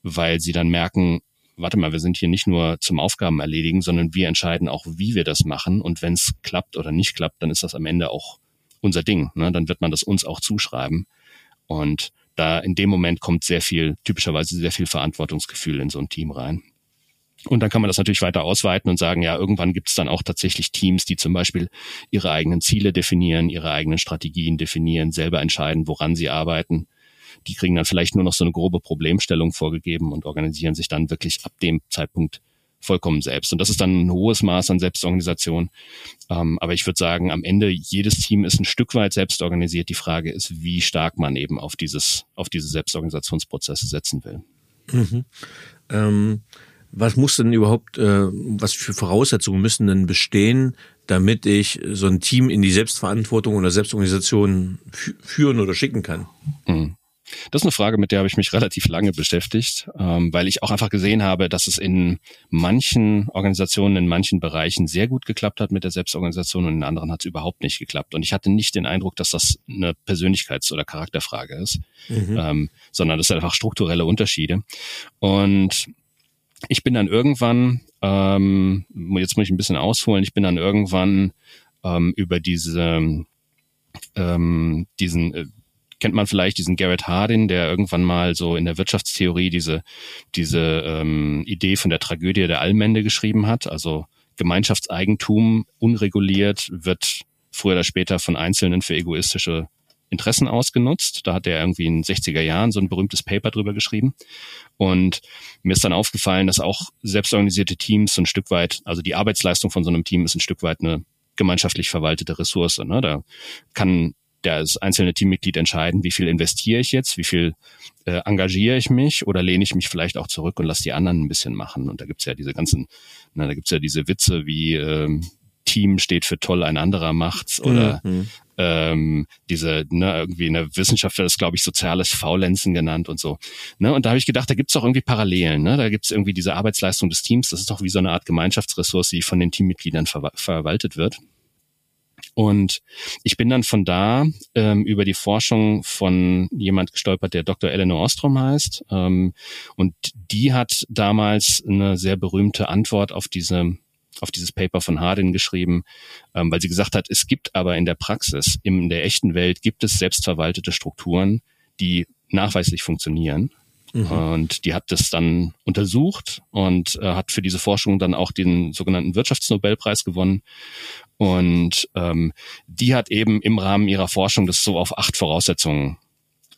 Weil sie dann merken, warte mal, wir sind hier nicht nur zum Aufgaben erledigen, sondern wir entscheiden auch, wie wir das machen. Und wenn es klappt oder nicht klappt, dann ist das am Ende auch unser Ding. Ne? Dann wird man das uns auch zuschreiben. Und da in dem Moment kommt sehr viel, typischerweise sehr viel Verantwortungsgefühl in so ein Team rein. Und dann kann man das natürlich weiter ausweiten und sagen, ja, irgendwann gibt es dann auch tatsächlich Teams, die zum Beispiel ihre eigenen Ziele definieren, ihre eigenen Strategien definieren, selber entscheiden, woran sie arbeiten die kriegen dann vielleicht nur noch so eine grobe Problemstellung vorgegeben und organisieren sich dann wirklich ab dem Zeitpunkt vollkommen selbst. Und das ist dann ein hohes Maß an Selbstorganisation. Ähm, aber ich würde sagen, am Ende jedes Team ist ein Stück weit selbst organisiert. Die Frage ist, wie stark man eben auf dieses, auf diese Selbstorganisationsprozesse setzen will. Mhm. Ähm, was muss denn überhaupt, äh, was für Voraussetzungen müssen denn bestehen, damit ich so ein Team in die Selbstverantwortung oder Selbstorganisation führen oder schicken kann? Mhm. Das ist eine Frage, mit der habe ich mich relativ lange beschäftigt, ähm, weil ich auch einfach gesehen habe, dass es in manchen Organisationen, in manchen Bereichen sehr gut geklappt hat mit der Selbstorganisation und in anderen hat es überhaupt nicht geklappt. Und ich hatte nicht den Eindruck, dass das eine Persönlichkeits- oder Charakterfrage ist, mhm. ähm, sondern das sind einfach strukturelle Unterschiede. Und ich bin dann irgendwann, ähm, jetzt muss ich ein bisschen ausholen, ich bin dann irgendwann ähm, über diese ähm, diesen äh, kennt man vielleicht diesen Garrett Hardin, der irgendwann mal so in der Wirtschaftstheorie diese, diese ähm, Idee von der Tragödie der Allmende geschrieben hat. Also Gemeinschaftseigentum unreguliert wird früher oder später von Einzelnen für egoistische Interessen ausgenutzt. Da hat er irgendwie in den 60er Jahren so ein berühmtes Paper drüber geschrieben. Und mir ist dann aufgefallen, dass auch selbstorganisierte Teams so ein Stück weit, also die Arbeitsleistung von so einem Team ist ein Stück weit eine gemeinschaftlich verwaltete Ressource. Ne? Da kann das einzelne Teammitglied entscheiden, wie viel investiere ich jetzt, wie viel äh, engagiere ich mich oder lehne ich mich vielleicht auch zurück und lasse die anderen ein bisschen machen. Und da gibt's ja diese ganzen, na, da gibt's ja diese Witze wie ähm, Team steht für toll, ein anderer macht's oder mhm. ähm, diese, ne, irgendwie in der Wissenschaft wird das, glaube ich, soziales Faulenzen genannt und so. Ne? Und da habe ich gedacht, da gibt's doch irgendwie Parallelen. Ne? Da gibt's irgendwie diese Arbeitsleistung des Teams, das ist doch wie so eine Art Gemeinschaftsressource, die von den Teammitgliedern ver verwaltet wird. Und ich bin dann von da ähm, über die Forschung von jemand gestolpert, der Dr. Eleanor Ostrom heißt. Ähm, und die hat damals eine sehr berühmte Antwort auf diese auf dieses Paper von Hardin geschrieben, ähm, weil sie gesagt hat, es gibt aber in der Praxis, in der echten Welt gibt es selbstverwaltete Strukturen, die nachweislich funktionieren. Mhm. Und die hat das dann untersucht und äh, hat für diese Forschung dann auch den sogenannten Wirtschaftsnobelpreis gewonnen. Und ähm, die hat eben im Rahmen ihrer Forschung das so auf acht Voraussetzungen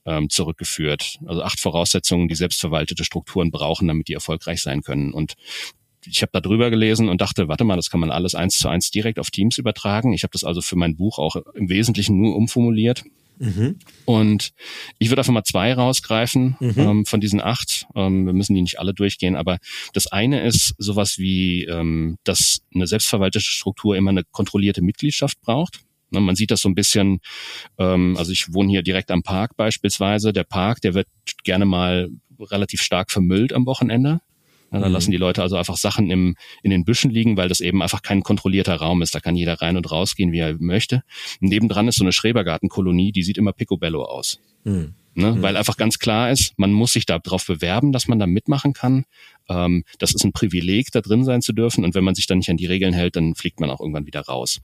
ähm, zurückgeführt. Also acht Voraussetzungen, die selbstverwaltete Strukturen brauchen, damit die erfolgreich sein können. Und ich habe da drüber gelesen und dachte, warte mal, das kann man alles eins zu eins direkt auf Teams übertragen. Ich habe das also für mein Buch auch im Wesentlichen nur umformuliert. Mhm. Und ich würde einfach mal zwei rausgreifen mhm. ähm, von diesen acht. Ähm, wir müssen die nicht alle durchgehen, aber das eine ist sowas wie, ähm, dass eine selbstverwaltete Struktur immer eine kontrollierte Mitgliedschaft braucht. Ne, man sieht das so ein bisschen, ähm, also ich wohne hier direkt am Park beispielsweise. Der Park, der wird gerne mal relativ stark vermüllt am Wochenende. Ja, da mhm. lassen die Leute also einfach Sachen im, in den Büschen liegen, weil das eben einfach kein kontrollierter Raum ist. Da kann jeder rein und rausgehen, wie er möchte. Und nebendran ist so eine Schrebergartenkolonie, die sieht immer picobello aus. Mhm. Ne? Mhm. Weil einfach ganz klar ist, man muss sich darauf bewerben, dass man da mitmachen kann. Ähm, das ist ein Privileg, da drin sein zu dürfen. Und wenn man sich dann nicht an die Regeln hält, dann fliegt man auch irgendwann wieder raus.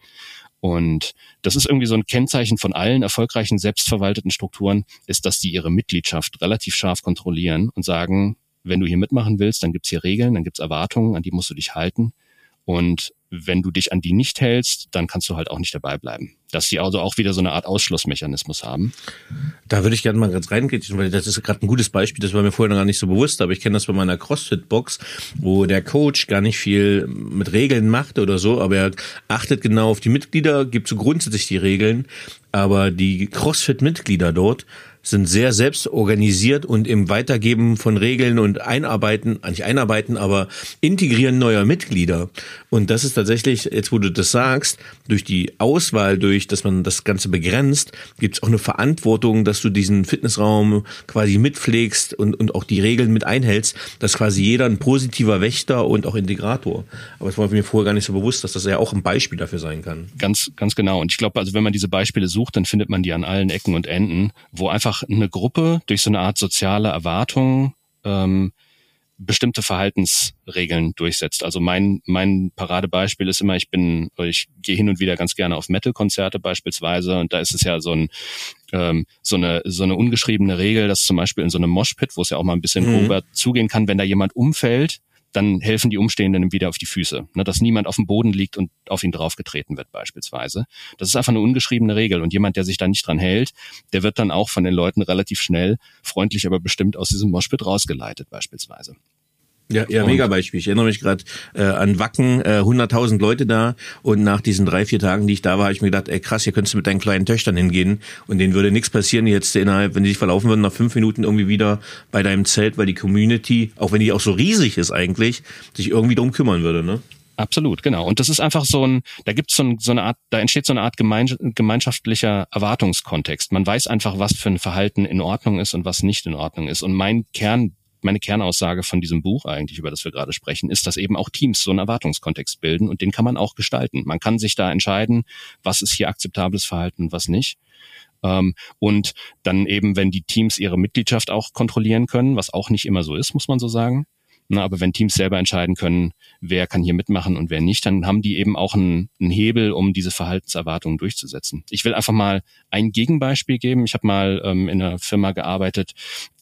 Und das ist irgendwie so ein Kennzeichen von allen erfolgreichen selbstverwalteten Strukturen, ist, dass die ihre Mitgliedschaft relativ scharf kontrollieren und sagen, wenn du hier mitmachen willst, dann gibt's hier Regeln, dann gibt's Erwartungen, an die musst du dich halten. Und wenn du dich an die nicht hältst, dann kannst du halt auch nicht dabei bleiben. Dass die also auch wieder so eine Art Ausschlussmechanismus haben. Da würde ich gerne mal ganz reingehen, weil das ist gerade ein gutes Beispiel, das war mir vorher noch gar nicht so bewusst, aber ich kenne das bei meiner CrossFit-Box, wo der Coach gar nicht viel mit Regeln macht oder so, aber er achtet genau auf die Mitglieder, gibt so grundsätzlich die Regeln, aber die CrossFit-Mitglieder dort sind sehr selbst organisiert und im Weitergeben von Regeln und Einarbeiten, nicht einarbeiten, aber integrieren neuer Mitglieder. Und das ist tatsächlich, jetzt wo du das sagst, durch die Auswahl, durch, dass man das Ganze begrenzt, gibt es auch eine Verantwortung, dass du diesen Fitnessraum quasi mitpflegst und, und auch die Regeln mit einhältst, dass quasi jeder ein positiver Wächter und auch Integrator. Aber es war mir vorher gar nicht so bewusst, dass das ja auch ein Beispiel dafür sein kann. Ganz, ganz genau. Und ich glaube, also wenn man diese Beispiele sucht, dann findet man die an allen Ecken und Enden, wo einfach einfach eine Gruppe durch so eine Art soziale Erwartung ähm, bestimmte Verhaltensregeln durchsetzt. Also mein mein Paradebeispiel ist immer, ich bin, ich gehe hin und wieder ganz gerne auf Metal-Konzerte beispielsweise und da ist es ja so ein ähm, so eine so eine ungeschriebene Regel, dass zum Beispiel in so einem Moshpit, wo es ja auch mal ein bisschen mhm. grober zugehen kann, wenn da jemand umfällt, dann helfen die Umstehenden wieder auf die Füße. Ne, dass niemand auf dem Boden liegt und auf ihn draufgetreten wird beispielsweise. Das ist einfach eine ungeschriebene Regel. Und jemand, der sich da nicht dran hält, der wird dann auch von den Leuten relativ schnell, freundlich aber bestimmt aus diesem Moshpit rausgeleitet beispielsweise. Ja, ja, mega Beispiel. Ich erinnere mich gerade äh, an Wacken, äh, 100.000 Leute da und nach diesen drei, vier Tagen, die ich da war, habe ich mir gedacht, ey krass, hier könntest du mit deinen kleinen Töchtern hingehen und denen würde nichts passieren jetzt innerhalb, wenn die sich verlaufen würden, nach fünf Minuten irgendwie wieder bei deinem Zelt, weil die Community, auch wenn die auch so riesig ist eigentlich, sich irgendwie drum kümmern würde, ne? Absolut, genau. Und das ist einfach so ein, da gibt's so, ein, so eine Art, da entsteht so eine Art gemeinschaftlicher Erwartungskontext. Man weiß einfach, was für ein Verhalten in Ordnung ist und was nicht in Ordnung ist. Und mein Kern meine Kernaussage von diesem Buch eigentlich, über das wir gerade sprechen, ist, dass eben auch Teams so einen Erwartungskontext bilden und den kann man auch gestalten. Man kann sich da entscheiden, was ist hier akzeptables Verhalten, was nicht. Ähm, und dann eben, wenn die Teams ihre Mitgliedschaft auch kontrollieren können, was auch nicht immer so ist, muss man so sagen, na, aber wenn Teams selber entscheiden können, wer kann hier mitmachen und wer nicht, dann haben die eben auch einen, einen Hebel, um diese Verhaltenserwartungen durchzusetzen. Ich will einfach mal ein Gegenbeispiel geben. Ich habe mal ähm, in einer Firma gearbeitet,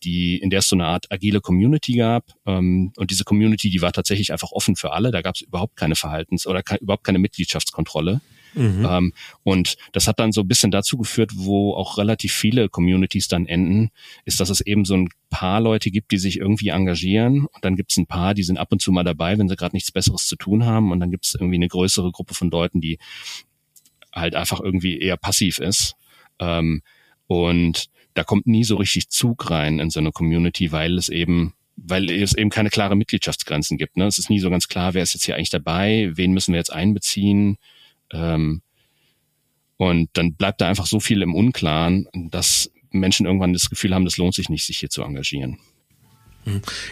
die in der es so eine Art agile Community gab. Ähm, und diese Community, die war tatsächlich einfach offen für alle. Da gab es überhaupt keine Verhaltens- oder ke überhaupt keine Mitgliedschaftskontrolle. Mhm. Ähm, und das hat dann so ein bisschen dazu geführt, wo auch relativ viele Communities dann enden, ist, dass es eben so ein paar Leute gibt, die sich irgendwie engagieren. Und dann gibt es ein paar, die sind ab und zu mal dabei, wenn sie gerade nichts Besseres zu tun haben. Und dann gibt es irgendwie eine größere Gruppe von Leuten, die halt einfach irgendwie eher passiv ist. Ähm, und da kommt nie so richtig Zug rein in so eine Community, weil es eben weil es eben keine klare Mitgliedschaftsgrenzen gibt. Ne? Es ist nie so ganz klar, wer ist jetzt hier eigentlich dabei, wen müssen wir jetzt einbeziehen. Ähm, und dann bleibt da einfach so viel im Unklaren, dass Menschen irgendwann das Gefühl haben, das lohnt sich nicht, sich hier zu engagieren.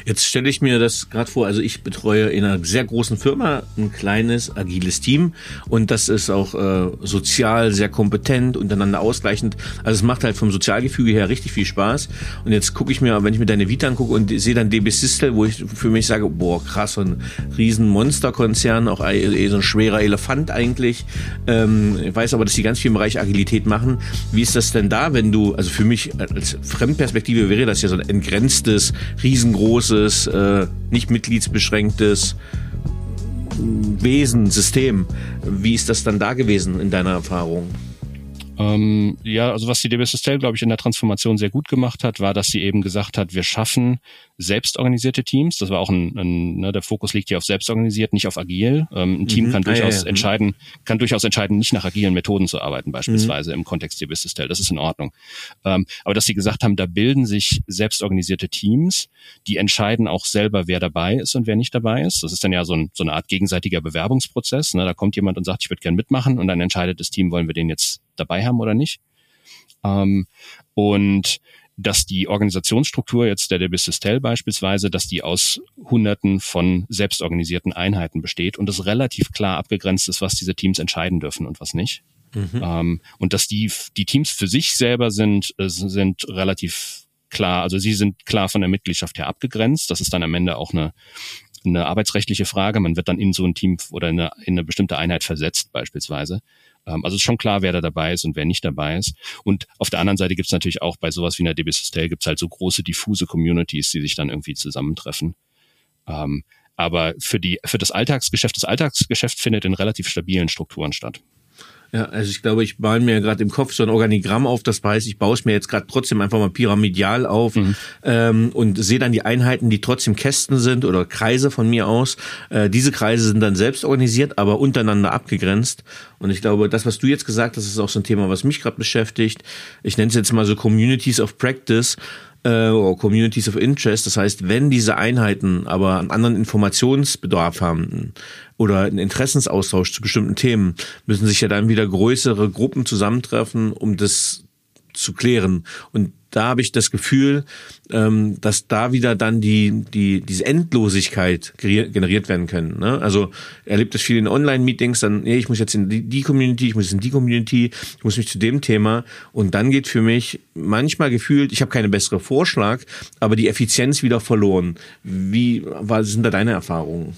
Jetzt stelle ich mir das gerade vor, also ich betreue in einer sehr großen Firma ein kleines, agiles Team und das ist auch äh, sozial sehr kompetent, untereinander ausgleichend. Also es macht halt vom Sozialgefüge her richtig viel Spaß. Und jetzt gucke ich mir, wenn ich mir deine Vita angucke und sehe dann DB Sistel, wo ich für mich sage, boah, krass, so ein riesen Monsterkonzern, auch eh so ein schwerer Elefant eigentlich. Ähm, ich weiß aber, dass die ganz viel im Bereich Agilität machen. Wie ist das denn da, wenn du, also für mich als Fremdperspektive wäre das ja so ein entgrenztes, riesen riesengroßes, äh, nicht mitgliedsbeschränktes Wesen, System. Wie ist das dann da gewesen in deiner Erfahrung? Ähm, ja, also was die DB Systel, glaube ich, in der Transformation sehr gut gemacht hat, war, dass sie eben gesagt hat, wir schaffen selbstorganisierte Teams. Das war auch ein, ein ne, der Fokus liegt hier auf selbstorganisiert, nicht auf agil. Ähm, ein Team mhm. kann ah, durchaus ja, ja. entscheiden, kann durchaus entscheiden, nicht nach agilen Methoden zu arbeiten, beispielsweise mhm. im Kontext DB Systel. Das ist in Ordnung. Ähm, aber dass sie gesagt haben, da bilden sich selbstorganisierte Teams, die entscheiden auch selber, wer dabei ist und wer nicht dabei ist. Das ist dann ja so, ein, so eine Art gegenseitiger Bewerbungsprozess. Ne? Da kommt jemand und sagt, ich würde gern mitmachen und dann entscheidet das Team, wollen wir den jetzt dabei haben oder nicht. Ähm, und dass die Organisationsstruktur jetzt der DB Systel beispielsweise, dass die aus Hunderten von selbstorganisierten Einheiten besteht und es relativ klar abgegrenzt ist, was diese Teams entscheiden dürfen und was nicht. Mhm. Ähm, und dass die, die Teams für sich selber sind, äh, sind relativ klar, also sie sind klar von der Mitgliedschaft her abgegrenzt. Das ist dann am Ende auch eine, eine arbeitsrechtliche Frage. Man wird dann in so ein Team oder in eine, in eine bestimmte Einheit versetzt beispielsweise. Ähm, also ist schon klar, wer da dabei ist und wer nicht dabei ist. Und auf der anderen Seite gibt es natürlich auch bei sowas wie einer DB Systel gibt es halt so große diffuse Communities, die sich dann irgendwie zusammentreffen. Ähm, aber für die für das Alltagsgeschäft, das Alltagsgeschäft findet in relativ stabilen Strukturen statt. Ja, also ich glaube, ich baue mir gerade im Kopf so ein Organigramm auf. Das heißt, ich baue es mir jetzt gerade trotzdem einfach mal pyramidal auf mhm. ähm, und sehe dann die Einheiten, die trotzdem Kästen sind oder Kreise von mir aus. Äh, diese Kreise sind dann selbst organisiert, aber untereinander abgegrenzt. Und ich glaube, das, was du jetzt gesagt hast, ist auch so ein Thema, was mich gerade beschäftigt. Ich nenne es jetzt mal so Communities of Practice äh, oder Communities of Interest. Das heißt, wenn diese Einheiten aber einen anderen Informationsbedarf haben oder einen Interessensaustausch zu bestimmten Themen, müssen sich ja dann wieder größere Gruppen zusammentreffen, um das zu klären. Und da habe ich das Gefühl, ähm, dass da wieder dann die, die, diese Endlosigkeit generiert werden können. Ne? Also erlebt das viel in Online-Meetings, dann, nee, ich muss jetzt in die, die Community, ich muss jetzt in die Community, ich muss mich zu dem Thema und dann geht für mich manchmal gefühlt, ich habe keine bessere Vorschlag, aber die Effizienz wieder verloren. Wie was sind da deine Erfahrungen?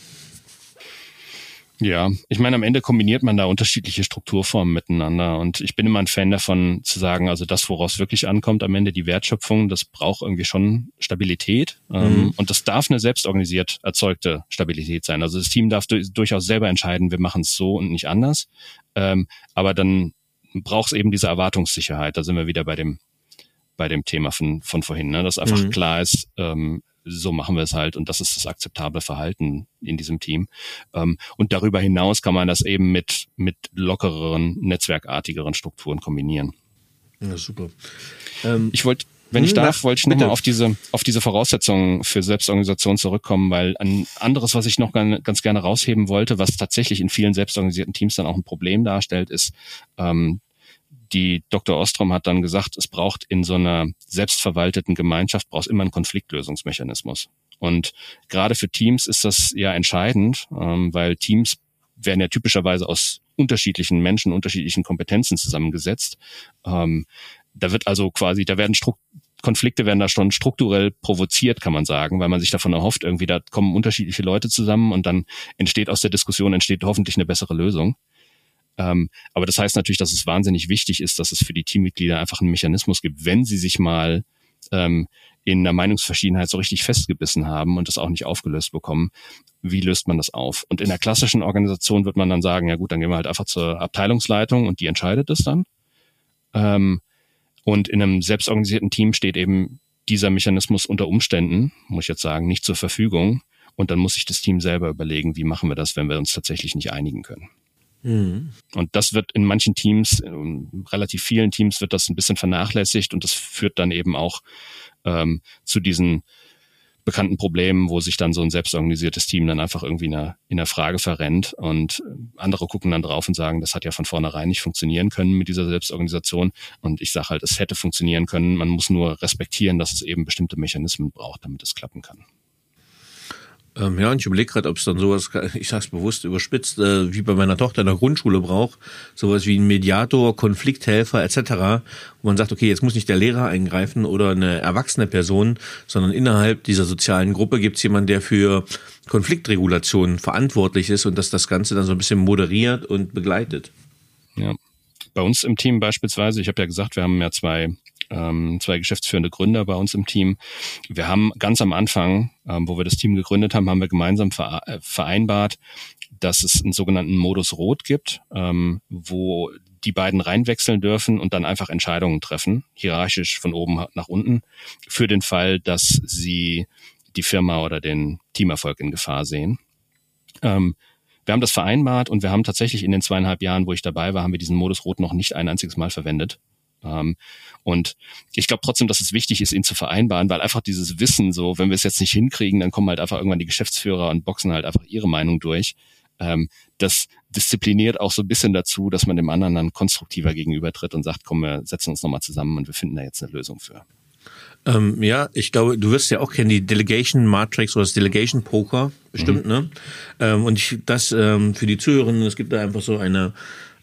Ja, ich meine, am Ende kombiniert man da unterschiedliche Strukturformen miteinander und ich bin immer ein Fan davon zu sagen, also das, woraus wirklich ankommt, am Ende die Wertschöpfung, das braucht irgendwie schon Stabilität ähm, mhm. und das darf eine selbstorganisiert erzeugte Stabilität sein. Also das Team darf durchaus selber entscheiden, wir machen es so und nicht anders, ähm, aber dann braucht es eben diese Erwartungssicherheit. Da sind wir wieder bei dem bei dem Thema von, von vorhin, ne? dass einfach mhm. klar ist, ähm, so machen wir es halt und das ist das akzeptable Verhalten in diesem Team. Ähm, und darüber hinaus kann man das eben mit, mit lockereren, netzwerkartigeren Strukturen kombinieren. Ja, super. Ähm, ich wollte wenn ich hm, darf, wollte ich nochmal auf diese, auf diese Voraussetzungen für Selbstorganisation zurückkommen, weil ein anderes, was ich noch ganz gerne rausheben wollte, was tatsächlich in vielen selbstorganisierten Teams dann auch ein Problem darstellt, ist ähm, die Dr. Ostrom hat dann gesagt, es braucht in so einer selbstverwalteten Gemeinschaft braucht immer einen Konfliktlösungsmechanismus. Und gerade für Teams ist das ja entscheidend, ähm, weil Teams werden ja typischerweise aus unterschiedlichen Menschen, unterschiedlichen Kompetenzen zusammengesetzt. Ähm, da wird also quasi, da werden Stru Konflikte werden da schon strukturell provoziert, kann man sagen, weil man sich davon erhofft, irgendwie da kommen unterschiedliche Leute zusammen und dann entsteht aus der Diskussion entsteht hoffentlich eine bessere Lösung. Ähm, aber das heißt natürlich, dass es wahnsinnig wichtig ist, dass es für die Teammitglieder einfach einen Mechanismus gibt, wenn sie sich mal ähm, in der Meinungsverschiedenheit so richtig festgebissen haben und das auch nicht aufgelöst bekommen. Wie löst man das auf? Und in der klassischen Organisation wird man dann sagen, ja gut, dann gehen wir halt einfach zur Abteilungsleitung und die entscheidet es dann. Ähm, und in einem selbstorganisierten Team steht eben dieser Mechanismus unter Umständen, muss ich jetzt sagen, nicht zur Verfügung. Und dann muss sich das Team selber überlegen, wie machen wir das, wenn wir uns tatsächlich nicht einigen können. Mhm. Und das wird in manchen Teams, in relativ vielen Teams wird das ein bisschen vernachlässigt und das führt dann eben auch ähm, zu diesen bekannten Problemen, wo sich dann so ein selbstorganisiertes Team dann einfach irgendwie in einer, in einer Frage verrennt und andere gucken dann drauf und sagen, das hat ja von vornherein nicht funktionieren können mit dieser Selbstorganisation. Und ich sage halt, es hätte funktionieren können. Man muss nur respektieren, dass es eben bestimmte Mechanismen braucht, damit es klappen kann. Ähm, ja, und ich überlege gerade, ob es dann sowas, ich sag's bewusst überspitzt, äh, wie bei meiner Tochter in der Grundschule braucht, sowas wie ein Mediator, Konflikthelfer etc., wo man sagt, okay, jetzt muss nicht der Lehrer eingreifen oder eine erwachsene Person, sondern innerhalb dieser sozialen Gruppe gibt's jemanden, der für Konfliktregulation verantwortlich ist und dass das Ganze dann so ein bisschen moderiert und begleitet. Ja. Bei uns im Team beispielsweise, ich habe ja gesagt, wir haben ja zwei ähm, zwei geschäftsführende Gründer bei uns im Team. Wir haben ganz am Anfang, ähm, wo wir das Team gegründet haben, haben wir gemeinsam äh, vereinbart, dass es einen sogenannten Modus Rot gibt, ähm, wo die beiden reinwechseln dürfen und dann einfach Entscheidungen treffen, hierarchisch von oben nach unten, für den Fall, dass sie die Firma oder den Teamerfolg in Gefahr sehen. Ähm, wir haben das vereinbart und wir haben tatsächlich in den zweieinhalb Jahren, wo ich dabei war, haben wir diesen Modus Rot noch nicht ein einziges Mal verwendet. Ähm, und ich glaube trotzdem, dass es wichtig ist, ihn zu vereinbaren, weil einfach dieses Wissen, so, wenn wir es jetzt nicht hinkriegen, dann kommen halt einfach irgendwann die Geschäftsführer und boxen halt einfach ihre Meinung durch. Ähm, das diszipliniert auch so ein bisschen dazu, dass man dem anderen dann konstruktiver gegenübertritt und sagt, komm, wir setzen uns nochmal zusammen und wir finden da jetzt eine Lösung für. Ähm, ja, ich glaube, du wirst ja auch kennen, die Delegation Matrix oder das Delegation Poker, bestimmt, mhm. ne? Ähm, und ich, das ähm, für die Zuhörerinnen, es gibt da einfach so eine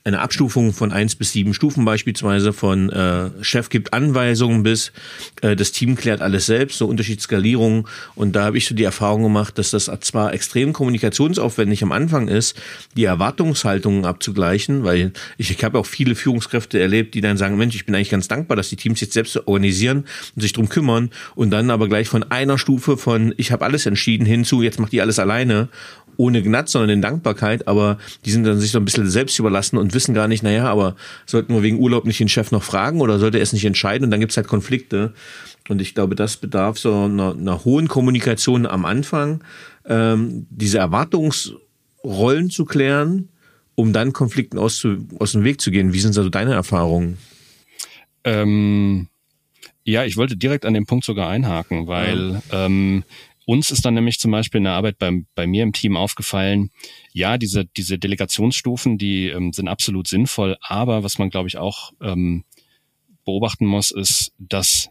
eine Abstufung von eins bis sieben Stufen beispielsweise von äh, Chef gibt Anweisungen bis äh, das Team klärt alles selbst, so Unterschiedsskalierung. Und da habe ich so die Erfahrung gemacht, dass das zwar extrem kommunikationsaufwendig am Anfang ist, die Erwartungshaltungen abzugleichen, weil ich, ich habe auch viele Führungskräfte erlebt, die dann sagen, Mensch, ich bin eigentlich ganz dankbar, dass die Teams jetzt selbst organisieren und sich drum kümmern und dann aber gleich von einer Stufe von ich habe alles entschieden hinzu, jetzt macht die alles alleine ohne Gnad, sondern in Dankbarkeit, aber die sind dann sich so ein bisschen selbst überlassen und wissen gar nicht, naja, aber sollten wir wegen Urlaub nicht den Chef noch fragen oder sollte er es nicht entscheiden und dann gibt's halt Konflikte. Und ich glaube, das bedarf so einer, einer hohen Kommunikation am Anfang, ähm, diese Erwartungsrollen zu klären, um dann Konflikten aus, aus dem Weg zu gehen. Wie sind also deine Erfahrungen? Ähm, ja, ich wollte direkt an dem Punkt sogar einhaken, weil ja. ähm, uns ist dann nämlich zum Beispiel in der Arbeit bei, bei mir im Team aufgefallen, ja, diese, diese Delegationsstufen, die ähm, sind absolut sinnvoll, aber was man, glaube ich, auch ähm, beobachten muss, ist, dass,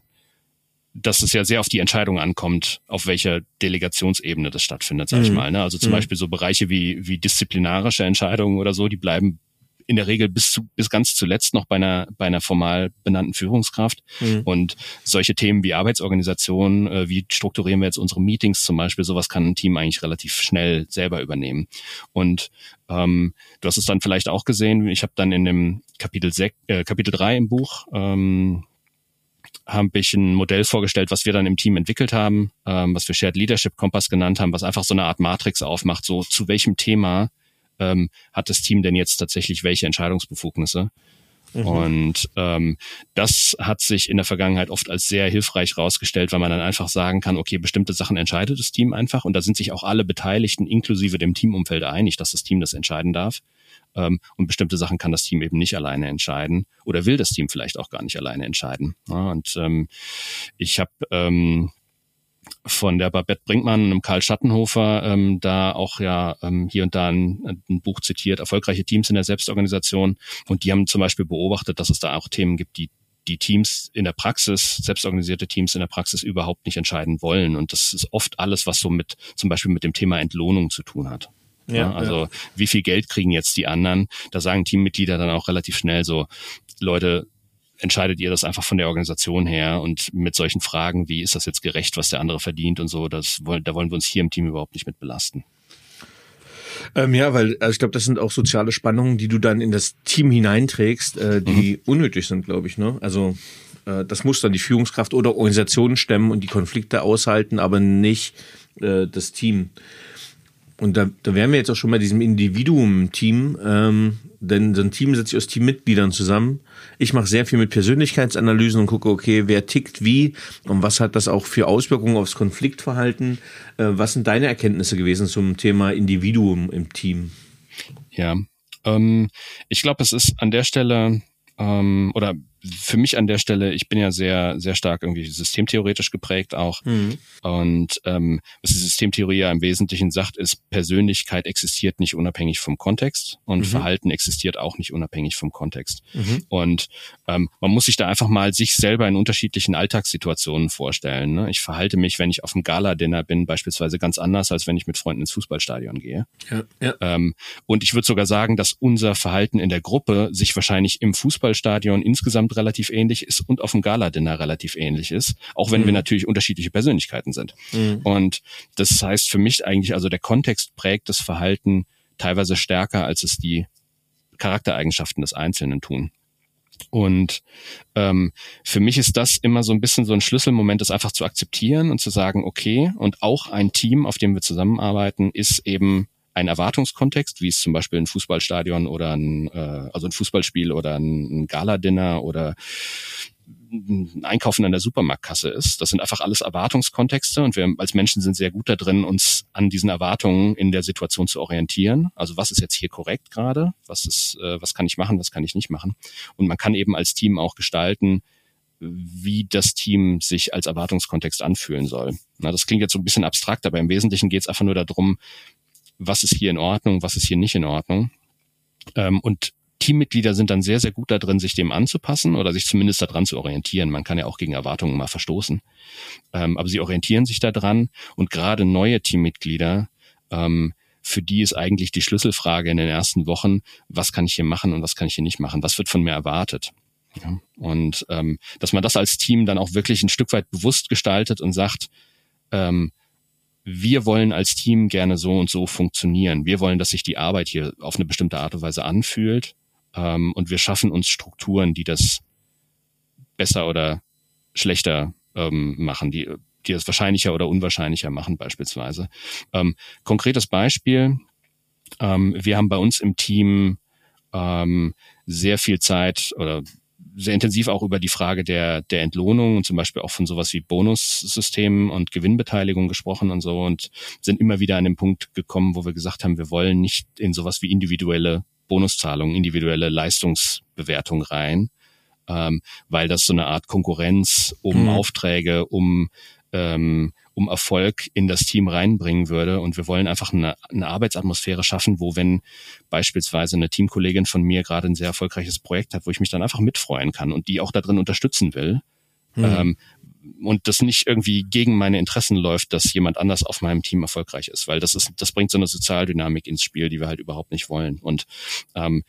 dass es ja sehr auf die Entscheidung ankommt, auf welcher Delegationsebene das stattfindet, sag mhm. ich mal. Ne? Also zum mhm. Beispiel so Bereiche wie, wie disziplinarische Entscheidungen oder so, die bleiben in der Regel bis zu, bis ganz zuletzt noch bei einer bei einer formal benannten Führungskraft mhm. und solche Themen wie Arbeitsorganisation, äh, wie strukturieren wir jetzt unsere Meetings zum Beispiel, sowas kann ein Team eigentlich relativ schnell selber übernehmen und ähm, du hast es dann vielleicht auch gesehen, ich habe dann in dem Kapitel 6, äh, Kapitel 3 im Buch ähm, habe ich ein Modell vorgestellt, was wir dann im Team entwickelt haben, ähm, was wir Shared Leadership Kompass genannt haben, was einfach so eine Art Matrix aufmacht, so zu welchem Thema ähm, hat das Team denn jetzt tatsächlich welche Entscheidungsbefugnisse? Mhm. Und ähm, das hat sich in der Vergangenheit oft als sehr hilfreich rausgestellt, weil man dann einfach sagen kann, okay, bestimmte Sachen entscheidet das Team einfach und da sind sich auch alle Beteiligten inklusive dem Teamumfeld einig, dass das Team das entscheiden darf. Ähm, und bestimmte Sachen kann das Team eben nicht alleine entscheiden oder will das Team vielleicht auch gar nicht alleine entscheiden. Ja, und ähm, ich habe ähm, von der Babette Brinkmann und Karl Schattenhofer ähm, da auch ja ähm, hier und da ein, ein, Buch zitiert, erfolgreiche Teams in der Selbstorganisation. Und die haben zum Beispiel beobachtet, dass es da auch Themen gibt, die die Teams in der Praxis, selbstorganisierte Teams in der Praxis überhaupt nicht entscheiden wollen. Und das ist oft alles, was so mit zum Beispiel mit dem Thema Entlohnung zu tun hat. Ja, ja also ja. wie viel Geld kriegen jetzt die anderen? Da sagen Teammitglieder dann auch relativ schnell so, Leute, entscheidet ihr das einfach von der Organisation her und mit solchen Fragen, wie ist das jetzt gerecht, was der andere verdient und so, das da wollen wir uns hier im Team überhaupt nicht mit belasten. Ähm, ja, weil also ich glaube, das sind auch soziale Spannungen, die du dann in das Team hineinträgst, äh, die mhm. unnötig sind, glaube ich. Ne? Also äh, das muss dann die Führungskraft oder Organisation stemmen und die Konflikte aushalten, aber nicht äh, das Team. Und da, da wären wir jetzt auch schon bei diesem Individuum-Team, ähm, denn so ein Team setzt sich aus Teammitgliedern zusammen. Ich mache sehr viel mit Persönlichkeitsanalysen und gucke, okay, wer tickt wie und was hat das auch für Auswirkungen aufs Konfliktverhalten. Äh, was sind deine Erkenntnisse gewesen zum Thema Individuum im Team? Ja, ähm, ich glaube, es ist an der Stelle ähm, oder für mich an der Stelle, ich bin ja sehr, sehr stark irgendwie systemtheoretisch geprägt auch. Mhm. Und ähm, was die Systemtheorie ja im Wesentlichen sagt, ist, Persönlichkeit existiert nicht unabhängig vom Kontext und mhm. Verhalten existiert auch nicht unabhängig vom Kontext. Mhm. Und ähm, man muss sich da einfach mal sich selber in unterschiedlichen Alltagssituationen vorstellen. Ne? Ich verhalte mich, wenn ich auf einem Gala-Dinner bin, beispielsweise ganz anders, als wenn ich mit Freunden ins Fußballstadion gehe. Ja, ja. Ähm, und ich würde sogar sagen, dass unser Verhalten in der Gruppe sich wahrscheinlich im Fußballstadion insgesamt relativ ähnlich ist und auf dem Gala-Dinner relativ ähnlich ist, auch wenn mhm. wir natürlich unterschiedliche Persönlichkeiten sind. Mhm. Und das heißt für mich eigentlich, also der Kontext prägt das Verhalten teilweise stärker, als es die Charaktereigenschaften des Einzelnen tun. Und ähm, für mich ist das immer so ein bisschen so ein Schlüsselmoment, das einfach zu akzeptieren und zu sagen, okay, und auch ein Team, auf dem wir zusammenarbeiten, ist eben einen Erwartungskontext, wie es zum Beispiel ein Fußballstadion oder ein, äh, also ein Fußballspiel oder ein, ein Gala-Dinner oder ein Einkaufen an der Supermarktkasse ist. Das sind einfach alles Erwartungskontexte und wir als Menschen sind sehr gut da drin, uns an diesen Erwartungen in der Situation zu orientieren. Also was ist jetzt hier korrekt gerade? Was ist, äh, was kann ich machen? Was kann ich nicht machen? Und man kann eben als Team auch gestalten, wie das Team sich als Erwartungskontext anfühlen soll. Na, das klingt jetzt so ein bisschen abstrakt, aber im Wesentlichen geht es einfach nur darum, was ist hier in Ordnung, was ist hier nicht in Ordnung. Ähm, und Teammitglieder sind dann sehr, sehr gut da drin, sich dem anzupassen oder sich zumindest daran zu orientieren. Man kann ja auch gegen Erwartungen mal verstoßen. Ähm, aber sie orientieren sich daran und gerade neue Teammitglieder, ähm, für die ist eigentlich die Schlüsselfrage in den ersten Wochen, was kann ich hier machen und was kann ich hier nicht machen? Was wird von mir erwartet? Ja, und ähm, dass man das als Team dann auch wirklich ein Stück weit bewusst gestaltet und sagt, ähm, wir wollen als Team gerne so und so funktionieren. Wir wollen, dass sich die Arbeit hier auf eine bestimmte Art und Weise anfühlt. Ähm, und wir schaffen uns Strukturen, die das besser oder schlechter ähm, machen, die, die das wahrscheinlicher oder unwahrscheinlicher machen beispielsweise. Ähm, konkretes Beispiel. Ähm, wir haben bei uns im Team ähm, sehr viel Zeit oder sehr intensiv auch über die Frage der, der Entlohnung und zum Beispiel auch von sowas wie Bonussystemen und Gewinnbeteiligung gesprochen und so und sind immer wieder an den Punkt gekommen, wo wir gesagt haben, wir wollen nicht in sowas wie individuelle Bonuszahlungen, individuelle Leistungsbewertung rein, ähm, weil das so eine Art Konkurrenz um mhm. Aufträge, um ähm, um Erfolg in das Team reinbringen würde. Und wir wollen einfach eine, eine Arbeitsatmosphäre schaffen, wo wenn beispielsweise eine Teamkollegin von mir gerade ein sehr erfolgreiches Projekt hat, wo ich mich dann einfach mitfreuen kann und die auch darin unterstützen will. Mhm. Ähm, und das nicht irgendwie gegen meine Interessen läuft, dass jemand anders auf meinem Team erfolgreich ist, weil das ist, das bringt so eine Sozialdynamik ins Spiel, die wir halt überhaupt nicht wollen. Und ähm,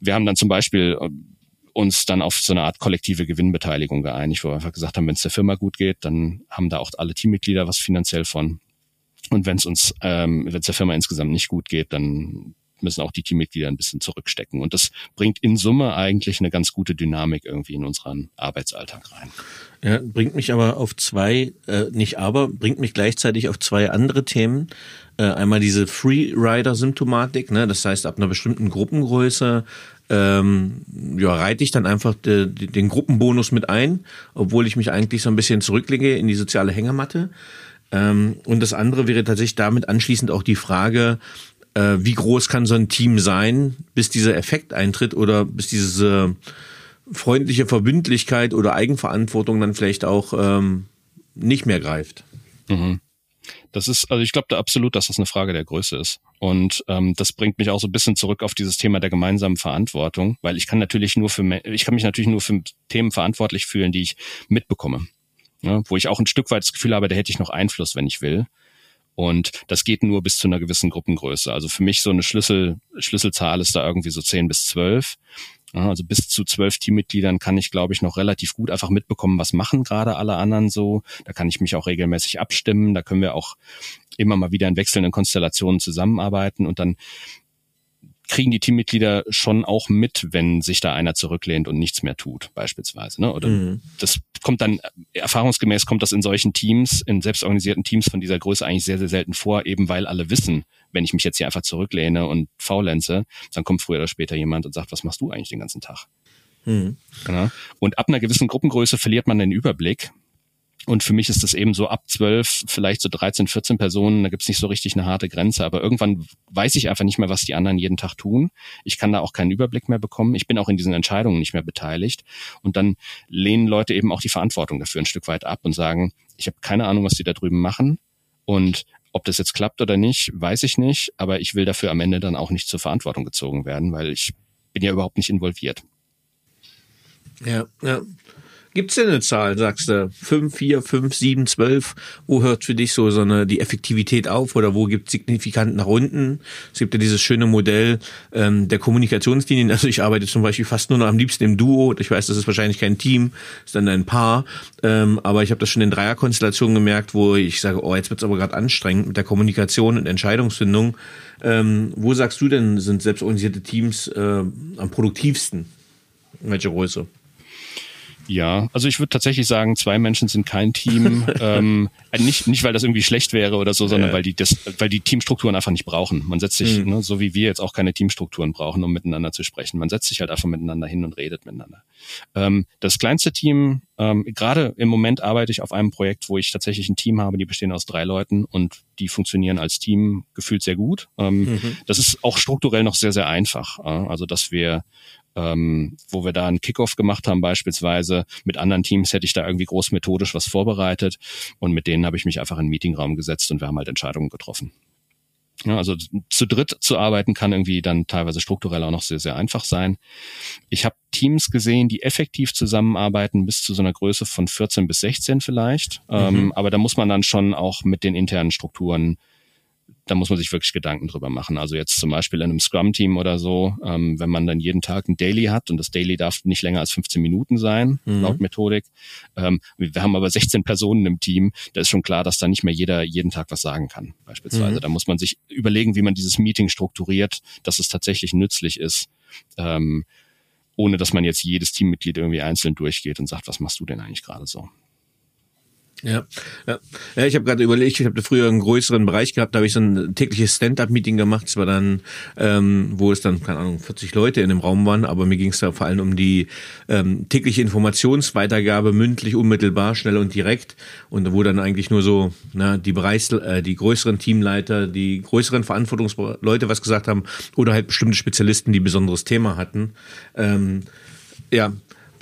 wir haben dann zum Beispiel uns dann auf so eine Art kollektive Gewinnbeteiligung geeinigt, wo wir einfach gesagt haben, wenn es der Firma gut geht, dann haben da auch alle Teammitglieder was finanziell von. Und wenn es uns, ähm, wenn es der Firma insgesamt nicht gut geht, dann müssen auch die Teammitglieder ein bisschen zurückstecken. Und das bringt in Summe eigentlich eine ganz gute Dynamik irgendwie in unseren Arbeitsalltag rein. Ja, bringt mich aber auf zwei, äh, nicht aber, bringt mich gleichzeitig auf zwei andere Themen. Äh, einmal diese Freerider-Symptomatik, ne? das heißt ab einer bestimmten Gruppengröße ähm, ja, reite ich dann einfach de, de, den Gruppenbonus mit ein, obwohl ich mich eigentlich so ein bisschen zurücklege in die soziale Hängematte. Ähm, und das andere wäre tatsächlich damit anschließend auch die Frage, äh, wie groß kann so ein Team sein, bis dieser Effekt eintritt oder bis diese freundliche Verbündlichkeit oder Eigenverantwortung dann vielleicht auch ähm, nicht mehr greift. Mhm. Das ist, also ich glaube da absolut, dass das eine Frage der Größe ist. Und ähm, das bringt mich auch so ein bisschen zurück auf dieses Thema der gemeinsamen Verantwortung, weil ich kann natürlich nur für ich kann mich natürlich nur für Themen verantwortlich fühlen, die ich mitbekomme. Ja, wo ich auch ein Stück weit das Gefühl habe, da hätte ich noch Einfluss, wenn ich will. Und das geht nur bis zu einer gewissen Gruppengröße. Also für mich so eine Schlüssel, Schlüsselzahl ist da irgendwie so zehn bis zwölf. Also bis zu zwölf Teammitgliedern kann ich, glaube ich, noch relativ gut einfach mitbekommen, was machen gerade alle anderen so. Da kann ich mich auch regelmäßig abstimmen. Da können wir auch immer mal wieder in wechselnden Konstellationen zusammenarbeiten und dann kriegen die Teammitglieder schon auch mit, wenn sich da einer zurücklehnt und nichts mehr tut, beispielsweise. Ne? Oder mhm. das kommt dann, erfahrungsgemäß kommt das in solchen Teams, in selbstorganisierten Teams von dieser Größe eigentlich sehr, sehr selten vor, eben weil alle wissen, wenn ich mich jetzt hier einfach zurücklehne und faulenze, dann kommt früher oder später jemand und sagt, was machst du eigentlich den ganzen Tag? Mhm. Genau. Und ab einer gewissen Gruppengröße verliert man den Überblick und für mich ist das eben so ab zwölf, vielleicht so 13, 14 Personen, da gibt's nicht so richtig eine harte Grenze. Aber irgendwann weiß ich einfach nicht mehr, was die anderen jeden Tag tun. Ich kann da auch keinen Überblick mehr bekommen. Ich bin auch in diesen Entscheidungen nicht mehr beteiligt. Und dann lehnen Leute eben auch die Verantwortung dafür ein Stück weit ab und sagen, ich habe keine Ahnung, was die da drüben machen. Und ob das jetzt klappt oder nicht, weiß ich nicht. Aber ich will dafür am Ende dann auch nicht zur Verantwortung gezogen werden, weil ich bin ja überhaupt nicht involviert. Ja, ja. Gibt's denn eine Zahl, sagst du? Fünf, vier, fünf, sieben, zwölf? Wo hört für dich so, so eine, die Effektivität auf oder wo gibt's signifikant nach unten? Es gibt ja dieses schöne Modell ähm, der Kommunikationslinien. Also ich arbeite zum Beispiel fast nur noch am liebsten im Duo. Ich weiß, das ist wahrscheinlich kein Team, ist dann ein Paar. Ähm, aber ich habe das schon in Dreierkonstellationen gemerkt, wo ich sage, oh, jetzt wird's aber gerade anstrengend mit der Kommunikation und Entscheidungsfindung. Ähm, wo sagst du denn, sind selbstorganisierte Teams äh, am produktivsten? In welcher Größe? Ja, also ich würde tatsächlich sagen, zwei Menschen sind kein Team. ähm, nicht, nicht, weil das irgendwie schlecht wäre oder so, sondern ja. weil die das, weil die Teamstrukturen einfach nicht brauchen. Man setzt sich, mhm. ne, so wie wir jetzt auch keine Teamstrukturen brauchen, um miteinander zu sprechen. Man setzt sich halt einfach miteinander hin und redet miteinander. Ähm, das kleinste Team, ähm, gerade im Moment arbeite ich auf einem Projekt, wo ich tatsächlich ein Team habe, die bestehen aus drei Leuten und die funktionieren als Team gefühlt sehr gut. Ähm, mhm. Das ist auch strukturell noch sehr, sehr einfach. Äh, also dass wir ähm, wo wir da einen Kickoff gemacht haben beispielsweise. Mit anderen Teams hätte ich da irgendwie groß methodisch was vorbereitet und mit denen habe ich mich einfach in den Meetingraum gesetzt und wir haben halt Entscheidungen getroffen. Ja, also zu dritt zu arbeiten kann irgendwie dann teilweise strukturell auch noch sehr, sehr einfach sein. Ich habe Teams gesehen, die effektiv zusammenarbeiten bis zu so einer Größe von 14 bis 16 vielleicht. Mhm. Ähm, aber da muss man dann schon auch mit den internen Strukturen da muss man sich wirklich Gedanken drüber machen. Also jetzt zum Beispiel in einem Scrum-Team oder so, ähm, wenn man dann jeden Tag ein Daily hat und das Daily darf nicht länger als 15 Minuten sein, mhm. laut Methodik. Ähm, wir haben aber 16 Personen im Team, da ist schon klar, dass da nicht mehr jeder jeden Tag was sagen kann, beispielsweise. Mhm. Da muss man sich überlegen, wie man dieses Meeting strukturiert, dass es tatsächlich nützlich ist. Ähm, ohne dass man jetzt jedes Teammitglied irgendwie einzeln durchgeht und sagt, was machst du denn eigentlich gerade so? Ja, ja. ja ich habe gerade überlegt, ich habe früher einen größeren Bereich gehabt, da habe ich so ein tägliches Stand-up-Meeting gemacht. Es war dann, ähm, wo es dann, keine Ahnung, 40 Leute in dem Raum waren, aber mir ging es da vor allem um die ähm, tägliche Informationsweitergabe, mündlich, unmittelbar, schnell und direkt. Und wo dann eigentlich nur so na, die Bereichs-, äh, die größeren Teamleiter, die größeren Verantwortungsleute was gesagt haben oder halt bestimmte Spezialisten, die besonderes Thema hatten. Ähm, ja,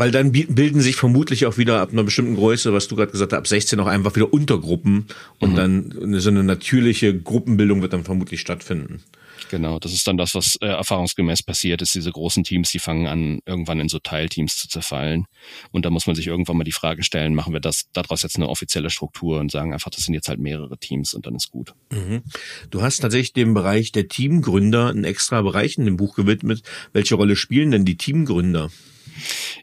weil dann bilden sich vermutlich auch wieder ab einer bestimmten Größe, was du gerade gesagt hast, ab 16 auch einfach wieder Untergruppen und mhm. dann so eine natürliche Gruppenbildung wird dann vermutlich stattfinden. Genau, das ist dann das, was äh, erfahrungsgemäß passiert ist. Diese großen Teams, die fangen an, irgendwann in so Teilteams zu zerfallen. Und da muss man sich irgendwann mal die Frage stellen, machen wir das daraus jetzt eine offizielle Struktur und sagen einfach, das sind jetzt halt mehrere Teams und dann ist gut. Mhm. Du hast tatsächlich dem Bereich der Teamgründer einen extra Bereich in dem Buch gewidmet. Welche Rolle spielen denn die Teamgründer?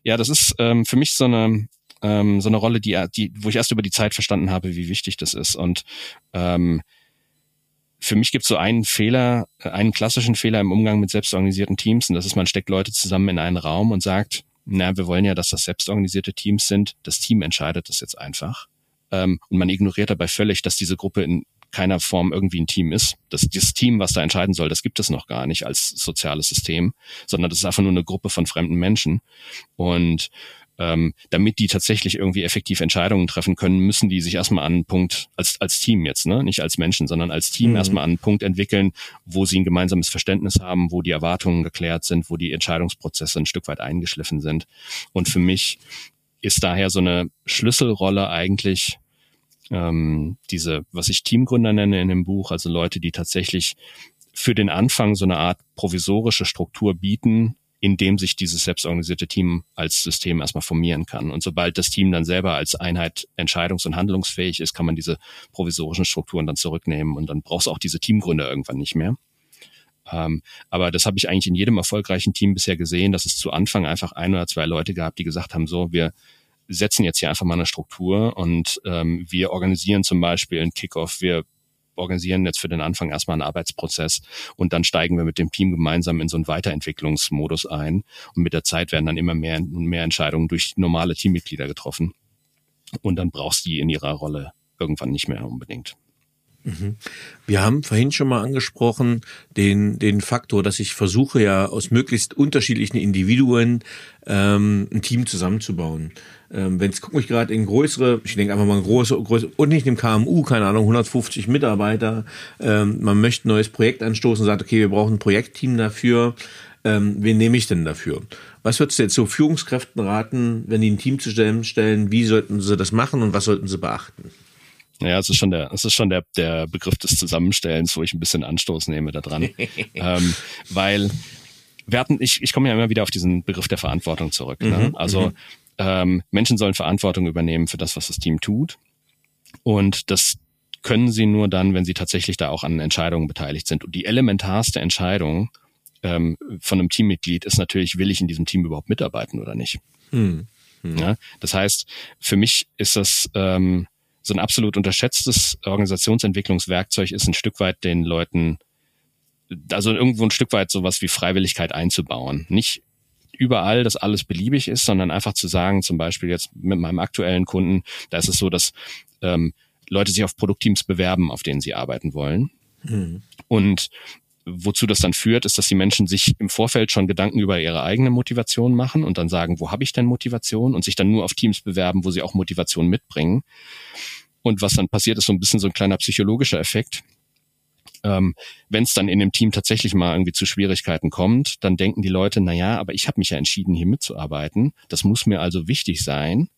Ja, das ist ähm, für mich so eine ähm, so eine Rolle, die, die, wo ich erst über die Zeit verstanden habe, wie wichtig das ist. Und ähm, für mich gibt es so einen Fehler, einen klassischen Fehler im Umgang mit selbstorganisierten Teams, und das ist, man steckt Leute zusammen in einen Raum und sagt, na, wir wollen ja, dass das selbstorganisierte Teams sind. Das Team entscheidet das jetzt einfach. Ähm, und man ignoriert dabei völlig, dass diese Gruppe in keiner Form irgendwie ein Team ist. Das, dieses Team, was da entscheiden soll, das gibt es noch gar nicht als soziales System, sondern das ist einfach nur eine Gruppe von fremden Menschen. Und ähm, damit die tatsächlich irgendwie effektiv Entscheidungen treffen können, müssen die sich erstmal an einen Punkt, als, als Team jetzt, ne? nicht als Menschen, sondern als Team mhm. erstmal an einen Punkt entwickeln, wo sie ein gemeinsames Verständnis haben, wo die Erwartungen geklärt sind, wo die Entscheidungsprozesse ein Stück weit eingeschliffen sind. Und für mich ist daher so eine Schlüsselrolle eigentlich ähm, diese, was ich Teamgründer nenne in dem Buch, also Leute, die tatsächlich für den Anfang so eine Art provisorische Struktur bieten, in dem sich dieses selbstorganisierte Team als System erstmal formieren kann. Und sobald das Team dann selber als Einheit entscheidungs- und handlungsfähig ist, kann man diese provisorischen Strukturen dann zurücknehmen und dann brauchst du auch diese Teamgründer irgendwann nicht mehr. Ähm, aber das habe ich eigentlich in jedem erfolgreichen Team bisher gesehen, dass es zu Anfang einfach ein oder zwei Leute gab, die gesagt haben, so, wir setzen jetzt hier einfach mal eine Struktur und ähm, wir organisieren zum Beispiel einen Kickoff, wir organisieren jetzt für den Anfang erstmal einen Arbeitsprozess und dann steigen wir mit dem Team gemeinsam in so einen Weiterentwicklungsmodus ein und mit der Zeit werden dann immer mehr mehr Entscheidungen durch normale Teammitglieder getroffen und dann brauchst du die in ihrer Rolle irgendwann nicht mehr unbedingt. Mhm. Wir haben vorhin schon mal angesprochen den, den Faktor, dass ich versuche ja aus möglichst unterschiedlichen Individuen ähm, ein Team zusammenzubauen. Ähm, wenn es gucke ich gerade in größere, ich denke einfach mal große, große und nicht im KMU, keine Ahnung, 150 Mitarbeiter, ähm, man möchte ein neues Projekt anstoßen, sagt, okay, wir brauchen ein Projektteam dafür. Ähm, wen nehme ich denn dafür? Was würdest du jetzt so Führungskräften raten, wenn die ein Team zu stellen, stellen, wie sollten sie das machen und was sollten sie beachten? Ja, es ist schon der, es ist schon der, der Begriff des Zusammenstellens, wo ich ein bisschen Anstoß nehme daran. ähm, weil wir hatten, ich, ich komme ja immer wieder auf diesen Begriff der Verantwortung zurück. Ne? Mhm, also mhm. Ähm, Menschen sollen Verantwortung übernehmen für das, was das Team tut. Und das können sie nur dann, wenn sie tatsächlich da auch an Entscheidungen beteiligt sind. Und die elementarste Entscheidung ähm, von einem Teammitglied ist natürlich, will ich in diesem Team überhaupt mitarbeiten oder nicht? Mhm. Ja, das heißt, für mich ist das ähm, so ein absolut unterschätztes Organisationsentwicklungswerkzeug ist ein Stück weit den Leuten, also irgendwo ein Stück weit sowas wie Freiwilligkeit einzubauen. Nicht überall, dass alles beliebig ist, sondern einfach zu sagen, zum Beispiel jetzt mit meinem aktuellen Kunden, da ist es so, dass ähm, Leute sich auf Produktteams bewerben, auf denen sie arbeiten wollen. Mhm. Und wozu das dann führt, ist, dass die Menschen sich im Vorfeld schon Gedanken über ihre eigene Motivation machen und dann sagen, wo habe ich denn Motivation und sich dann nur auf Teams bewerben, wo sie auch Motivation mitbringen. Und was dann passiert, ist so ein bisschen so ein kleiner psychologischer Effekt. Ähm, Wenn es dann in dem Team tatsächlich mal irgendwie zu Schwierigkeiten kommt, dann denken die Leute, na ja, aber ich habe mich ja entschieden, hier mitzuarbeiten. Das muss mir also wichtig sein.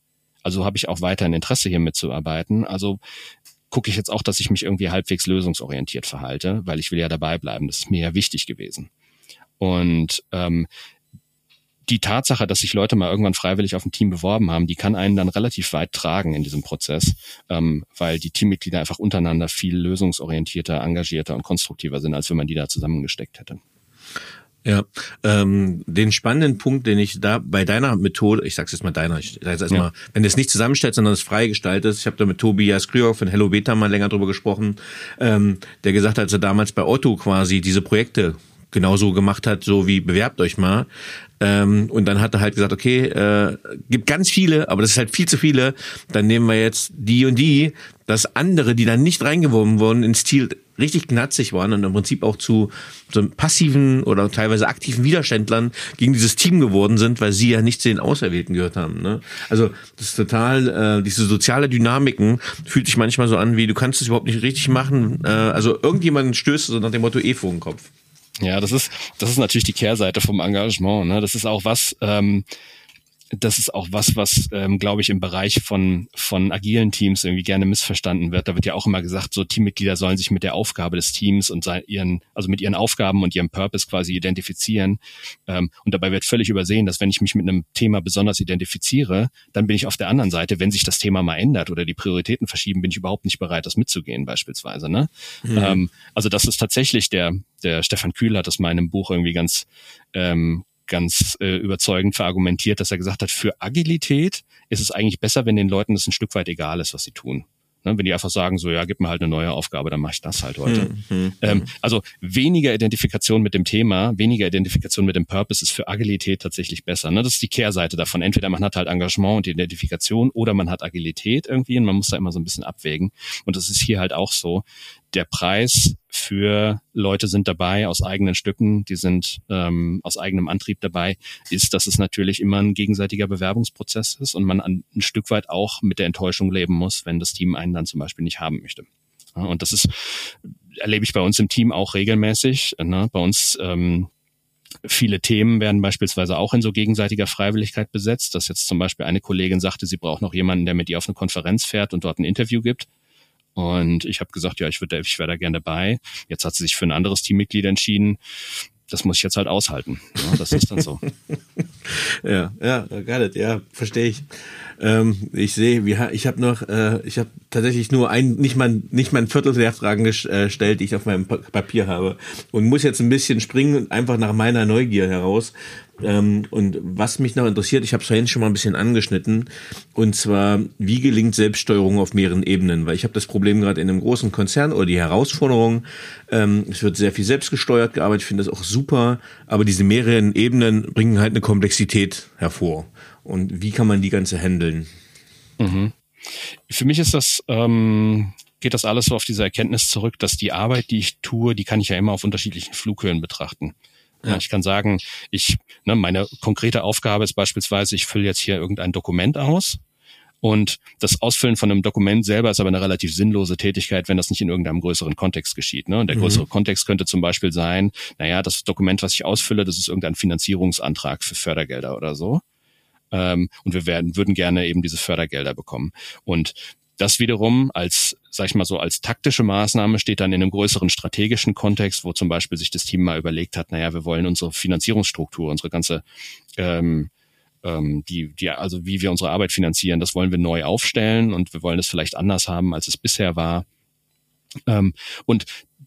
Also habe ich auch weiterhin Interesse, hier mitzuarbeiten. Also gucke ich jetzt auch, dass ich mich irgendwie halbwegs lösungsorientiert verhalte, weil ich will ja dabei bleiben. Das ist mir ja wichtig gewesen. Und ähm, die Tatsache, dass sich Leute mal irgendwann freiwillig auf ein Team beworben haben, die kann einen dann relativ weit tragen in diesem Prozess, ähm, weil die Teammitglieder einfach untereinander viel lösungsorientierter, engagierter und konstruktiver sind, als wenn man die da zusammengesteckt hätte. Ja, ähm, den spannenden Punkt, den ich da bei deiner Methode, ich sag's jetzt mal deiner, ich sag's erstmal, ja. wenn du es nicht zusammenstellst, sondern es frei gestaltest, ich habe da mit Tobias Krüger von Hello Beta mal länger drüber gesprochen, ähm, der gesagt hat, als er damals bei Otto quasi diese Projekte genauso gemacht hat, so wie bewerbt euch mal. Ähm, und dann hat er halt gesagt, okay, äh, gibt ganz viele, aber das ist halt viel zu viele. Dann nehmen wir jetzt die und die, dass andere, die dann nicht reingeworben wurden, ins Ziel richtig knatzig waren und im Prinzip auch zu so passiven oder teilweise aktiven Widerständlern gegen dieses Team geworden sind, weil sie ja nicht zu den Auserwählten gehört haben. Ne? Also das ist total, äh, diese soziale Dynamiken fühlt sich manchmal so an, wie du kannst es überhaupt nicht richtig machen. Äh, also irgendjemand stößt so nach dem Motto eh vor den Kopf. Ja, das ist, das ist natürlich die Kehrseite vom Engagement. Ne? Das ist auch was, ähm, das ist auch was, was, ähm, glaube ich, im Bereich von, von agilen Teams irgendwie gerne missverstanden wird. Da wird ja auch immer gesagt, so Teammitglieder sollen sich mit der Aufgabe des Teams und sein, ihren, also mit ihren Aufgaben und ihrem Purpose quasi identifizieren. Ähm, und dabei wird völlig übersehen, dass wenn ich mich mit einem Thema besonders identifiziere, dann bin ich auf der anderen Seite, wenn sich das Thema mal ändert oder die Prioritäten verschieben, bin ich überhaupt nicht bereit, das mitzugehen, beispielsweise. Ne? Mhm. Ähm, also das ist tatsächlich der, der Stefan Kühl hat das mal in einem Buch irgendwie ganz ähm, ganz äh, überzeugend verargumentiert, dass er gesagt hat, für Agilität ist es eigentlich besser, wenn den Leuten das ein Stück weit egal ist, was sie tun. Ne, wenn die einfach sagen, so ja, gib mir halt eine neue Aufgabe, dann mache ich das halt heute. Hm, hm, ähm, hm. also weniger Identifikation mit dem Thema, weniger Identifikation mit dem Purpose ist für Agilität tatsächlich besser. Ne? Das ist die Kehrseite davon. Entweder man hat halt Engagement und Identifikation oder man hat Agilität irgendwie und man muss da immer so ein bisschen abwägen. Und das ist hier halt auch so der Preis für Leute sind dabei aus eigenen Stücken, die sind ähm, aus eigenem Antrieb dabei, ist, dass es natürlich immer ein gegenseitiger Bewerbungsprozess ist und man ein, ein Stück weit auch mit der Enttäuschung leben muss, wenn das Team einen dann zum Beispiel nicht haben möchte. Ja, und das ist, erlebe ich bei uns im Team auch regelmäßig. Ne? Bei uns ähm, Viele Themen werden beispielsweise auch in so gegenseitiger Freiwilligkeit besetzt, dass jetzt zum Beispiel eine Kollegin sagte, sie braucht noch jemanden, der mit ihr auf eine Konferenz fährt und dort ein Interview gibt. Und ich habe gesagt, ja, ich würde, ich wäre da gerne dabei. Jetzt hat sie sich für ein anderes Teammitglied entschieden. Das muss ich jetzt halt aushalten. Ja, das ist dann so. ja, ja, got it. Ja, verstehe ich. Ähm, ich sehe, ich habe noch, äh, ich habe tatsächlich nur ein, nicht mal, nicht mal ein Viertel der Fragen äh, gestellt, die ich auf meinem Papier habe und muss jetzt ein bisschen springen, einfach nach meiner Neugier heraus. Ähm, und was mich noch interessiert, ich habe es vorhin schon mal ein bisschen angeschnitten, und zwar, wie gelingt Selbststeuerung auf mehreren Ebenen? Weil ich habe das Problem gerade in einem großen Konzern oder die Herausforderung, ähm, es wird sehr viel selbstgesteuert gearbeitet, ich finde das auch super, aber diese mehreren Ebenen bringen halt eine Komplexität hervor. Und wie kann man die ganze handeln? Mhm. Für mich ist das ähm, geht das alles so auf diese Erkenntnis zurück, dass die Arbeit, die ich tue, die kann ich ja immer auf unterschiedlichen Flughöhen betrachten. Ja. Ich kann sagen, ich, ne, meine konkrete Aufgabe ist beispielsweise, ich fülle jetzt hier irgendein Dokument aus. Und das Ausfüllen von einem Dokument selber ist aber eine relativ sinnlose Tätigkeit, wenn das nicht in irgendeinem größeren Kontext geschieht. Ne? Und der mhm. größere Kontext könnte zum Beispiel sein, naja, das Dokument, was ich ausfülle, das ist irgendein Finanzierungsantrag für Fördergelder oder so. Ähm, und wir werden, würden gerne eben diese Fördergelder bekommen. Und das wiederum als, sag ich mal so, als taktische Maßnahme steht dann in einem größeren strategischen Kontext, wo zum Beispiel sich das Team mal überlegt hat, naja, wir wollen unsere Finanzierungsstruktur, unsere ganze ähm, ähm, die, die, also wie wir unsere Arbeit finanzieren, das wollen wir neu aufstellen und wir wollen es vielleicht anders haben, als es bisher war. Ähm, und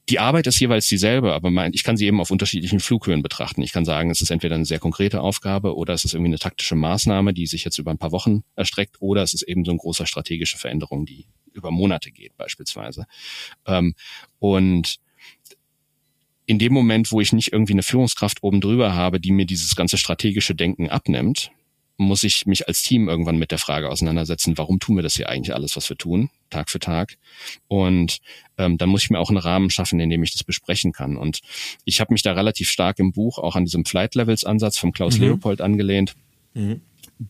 die Arbeit ist jeweils dieselbe, aber mein, ich kann sie eben auf unterschiedlichen Flughöhen betrachten. Ich kann sagen, es ist entweder eine sehr konkrete Aufgabe oder es ist irgendwie eine taktische Maßnahme, die sich jetzt über ein paar Wochen erstreckt, oder es ist eben so eine große strategische Veränderung, die über Monate geht beispielsweise. Ähm, und in dem Moment, wo ich nicht irgendwie eine Führungskraft oben drüber habe, die mir dieses ganze strategische Denken abnimmt, muss ich mich als Team irgendwann mit der Frage auseinandersetzen, warum tun wir das hier eigentlich alles, was wir tun, Tag für Tag. Und ähm, dann muss ich mir auch einen Rahmen schaffen, in dem ich das besprechen kann. Und ich habe mich da relativ stark im Buch auch an diesem Flight Levels Ansatz vom Klaus mhm. Leopold angelehnt. Mhm.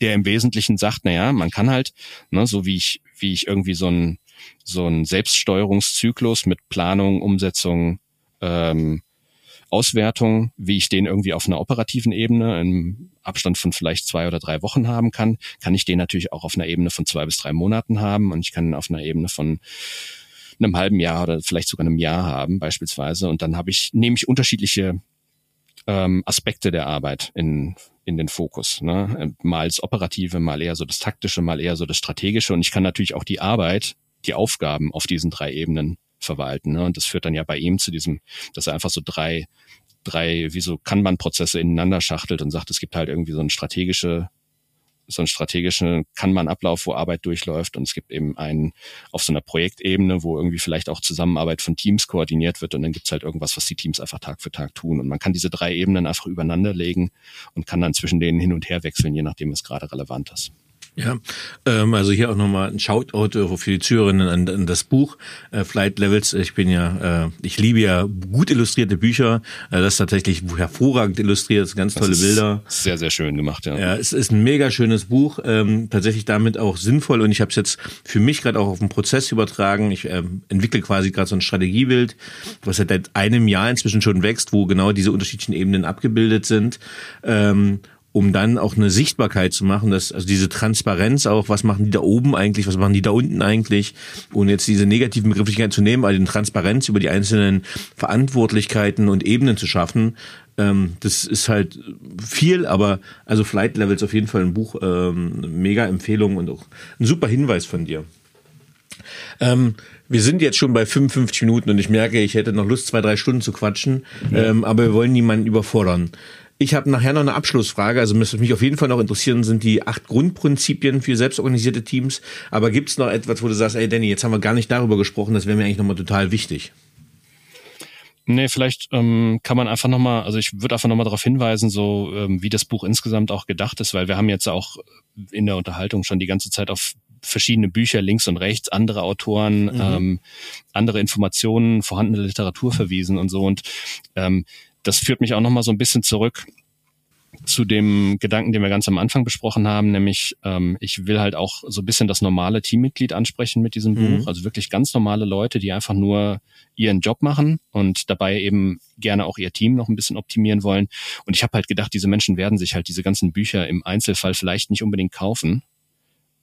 Der im Wesentlichen sagt, na ja, man kann halt, ne, so wie ich, wie ich irgendwie so ein so ein Selbststeuerungszyklus mit Planung, Umsetzung, ähm, Auswertung, wie ich den irgendwie auf einer operativen Ebene im Abstand von vielleicht zwei oder drei Wochen haben kann, kann ich den natürlich auch auf einer Ebene von zwei bis drei Monaten haben und ich kann auf einer Ebene von einem halben Jahr oder vielleicht sogar einem Jahr haben beispielsweise. Und dann habe ich nehme ich unterschiedliche ähm, Aspekte der Arbeit in in den Fokus. Ne? Mal das Operative, mal eher so das Taktische, mal eher so das Strategische. Und ich kann natürlich auch die Arbeit, die Aufgaben auf diesen drei Ebenen verwalten. Ne? Und das führt dann ja bei ihm zu diesem, dass er einfach so drei, drei, wie so Kanban-Prozesse ineinander schachtelt und sagt, es gibt halt irgendwie so eine strategische so einen strategischen Kanban-Ablauf, wo Arbeit durchläuft und es gibt eben einen auf so einer Projektebene, wo irgendwie vielleicht auch Zusammenarbeit von Teams koordiniert wird und dann gibt es halt irgendwas, was die Teams einfach Tag für Tag tun und man kann diese drei Ebenen einfach übereinander legen und kann dann zwischen denen hin und her wechseln, je nachdem es gerade relevant ist. Ja, ähm, also hier auch nochmal ein Shoutout äh, für die Zuhörerinnen an, an das Buch äh, Flight Levels. Ich bin ja, äh, ich liebe ja gut illustrierte Bücher. Äh, das ist tatsächlich hervorragend illustriert, ganz tolle Bilder. Sehr, sehr schön gemacht, ja. Ja, es ist ein mega schönes Buch, ähm, tatsächlich damit auch sinnvoll und ich habe es jetzt für mich gerade auch auf den Prozess übertragen. Ich ähm, entwickle quasi gerade so ein Strategiebild, was seit einem Jahr inzwischen schon wächst, wo genau diese unterschiedlichen Ebenen abgebildet sind. Ähm, um dann auch eine Sichtbarkeit zu machen, dass also diese Transparenz auch, was machen die da oben eigentlich, was machen die da unten eigentlich, ohne jetzt diese negativen Begrifflichkeiten zu nehmen, also eine Transparenz über die einzelnen Verantwortlichkeiten und Ebenen zu schaffen, ähm, das ist halt viel, aber also Flight Levels auf jeden Fall ein Buch, ähm, mega Empfehlung und auch ein super Hinweis von dir. Ähm, wir sind jetzt schon bei 55 Minuten und ich merke, ich hätte noch Lust, zwei, drei Stunden zu quatschen, ähm, aber wir wollen niemanden überfordern. Ich habe nachher noch eine Abschlussfrage. Also was mich auf jeden Fall noch interessieren, sind die acht Grundprinzipien für selbstorganisierte Teams. Aber gibt es noch etwas, wo du sagst, ey Danny, jetzt haben wir gar nicht darüber gesprochen, das wäre mir eigentlich nochmal total wichtig. Nee, vielleicht ähm, kann man einfach nochmal, also ich würde einfach nochmal darauf hinweisen, so ähm, wie das Buch insgesamt auch gedacht ist, weil wir haben jetzt auch in der Unterhaltung schon die ganze Zeit auf verschiedene Bücher links und rechts, andere Autoren, mhm. ähm, andere Informationen, vorhandene Literatur verwiesen und so. Und ähm, das führt mich auch nochmal so ein bisschen zurück zu dem Gedanken, den wir ganz am Anfang besprochen haben, nämlich ähm, ich will halt auch so ein bisschen das normale Teammitglied ansprechen mit diesem mhm. Buch, also wirklich ganz normale Leute, die einfach nur ihren Job machen und dabei eben gerne auch ihr Team noch ein bisschen optimieren wollen. Und ich habe halt gedacht, diese Menschen werden sich halt diese ganzen Bücher im Einzelfall vielleicht nicht unbedingt kaufen,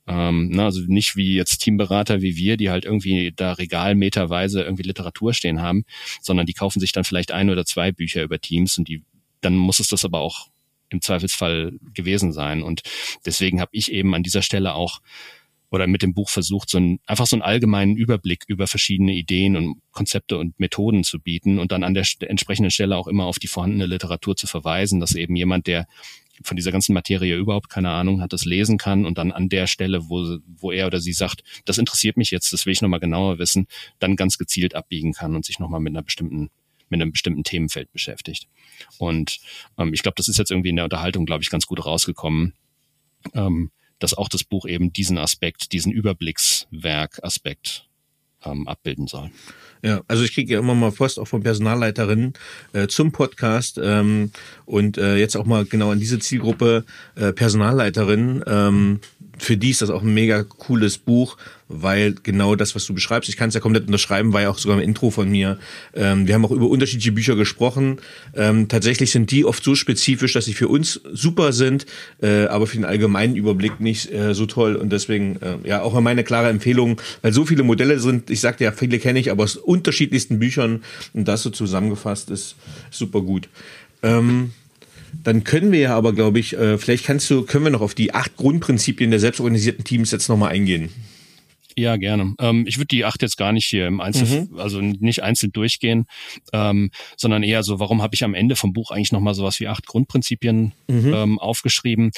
ähm, ne, also nicht wie jetzt Teamberater wie wir, die halt irgendwie da regalmeterweise irgendwie Literatur stehen haben, sondern die kaufen sich dann vielleicht ein oder zwei Bücher über Teams und die, dann muss es das aber auch im Zweifelsfall gewesen sein. Und deswegen habe ich eben an dieser Stelle auch oder mit dem Buch versucht, so ein, einfach so einen allgemeinen Überblick über verschiedene Ideen und Konzepte und Methoden zu bieten und dann an der entsprechenden Stelle auch immer auf die vorhandene Literatur zu verweisen, dass eben jemand, der von dieser ganzen Materie überhaupt keine Ahnung hat, das lesen kann und dann an der Stelle, wo, wo er oder sie sagt, das interessiert mich jetzt, das will ich nochmal genauer wissen, dann ganz gezielt abbiegen kann und sich nochmal mit einer bestimmten mit einem bestimmten Themenfeld beschäftigt. Und ähm, ich glaube, das ist jetzt irgendwie in der Unterhaltung, glaube ich, ganz gut rausgekommen, ähm, dass auch das Buch eben diesen Aspekt, diesen Überblickswerk-Aspekt ähm, abbilden soll. Ja, also ich kriege ja immer mal Post auch von Personalleiterinnen äh, zum Podcast ähm, und äh, jetzt auch mal genau an diese Zielgruppe äh, Personalleiterinnen. Ähm, für die ist das auch ein mega cooles Buch, weil genau das, was du beschreibst, ich kann es ja komplett unterschreiben, war ja auch sogar im Intro von mir. Ähm, wir haben auch über unterschiedliche Bücher gesprochen. Ähm, tatsächlich sind die oft so spezifisch, dass sie für uns super sind, äh, aber für den allgemeinen Überblick nicht äh, so toll. Und deswegen, äh, ja, auch meine klare Empfehlung, weil so viele Modelle sind, ich sagte ja, viele kenne ich, aber aus unterschiedlichsten Büchern und das so zusammengefasst ist super gut. Ähm, dann können wir ja aber, glaube ich, äh, vielleicht kannst du, können wir noch auf die acht Grundprinzipien der selbstorganisierten Teams jetzt nochmal eingehen. Ja, gerne. Ähm, ich würde die acht jetzt gar nicht hier im Einzel, mhm. also nicht einzeln durchgehen, ähm, sondern eher so, warum habe ich am Ende vom Buch eigentlich nochmal sowas wie acht Grundprinzipien mhm. ähm, aufgeschrieben?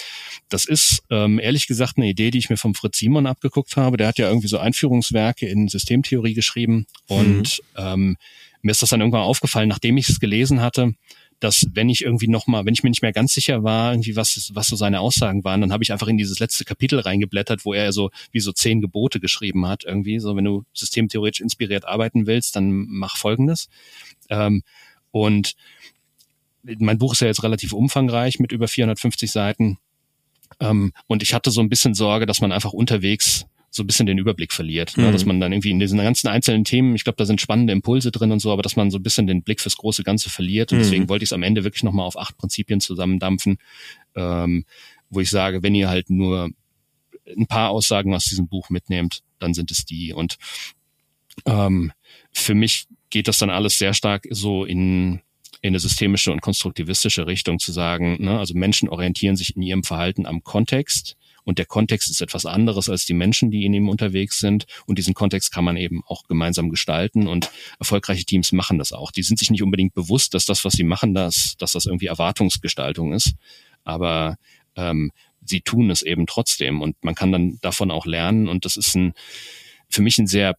Das ist ähm, ehrlich gesagt eine Idee, die ich mir vom Fritz Simon abgeguckt habe. Der hat ja irgendwie so Einführungswerke in Systemtheorie geschrieben und mhm. ähm, mir ist das dann irgendwann aufgefallen, nachdem ich es gelesen hatte, dass wenn ich irgendwie nochmal, wenn ich mir nicht mehr ganz sicher war, irgendwie was, was so seine Aussagen waren, dann habe ich einfach in dieses letzte Kapitel reingeblättert, wo er so wie so zehn Gebote geschrieben hat, irgendwie. So, wenn du systemtheoretisch inspiriert arbeiten willst, dann mach folgendes. Ähm, und mein Buch ist ja jetzt relativ umfangreich mit über 450 Seiten. Ähm, und ich hatte so ein bisschen Sorge, dass man einfach unterwegs so ein bisschen den Überblick verliert. Ne? Mhm. Dass man dann irgendwie in diesen ganzen einzelnen Themen, ich glaube, da sind spannende Impulse drin und so, aber dass man so ein bisschen den Blick fürs große Ganze verliert. Und mhm. deswegen wollte ich es am Ende wirklich nochmal auf acht Prinzipien zusammendampfen, ähm, wo ich sage, wenn ihr halt nur ein paar Aussagen aus diesem Buch mitnehmt, dann sind es die. Und ähm, für mich geht das dann alles sehr stark so in in eine systemische und konstruktivistische Richtung zu sagen, ne, also Menschen orientieren sich in ihrem Verhalten am Kontext und der Kontext ist etwas anderes als die Menschen, die in ihm unterwegs sind. Und diesen Kontext kann man eben auch gemeinsam gestalten. Und erfolgreiche Teams machen das auch. Die sind sich nicht unbedingt bewusst, dass das, was sie machen, dass, dass das irgendwie Erwartungsgestaltung ist. Aber ähm, sie tun es eben trotzdem. Und man kann dann davon auch lernen. Und das ist ein, für mich ein sehr,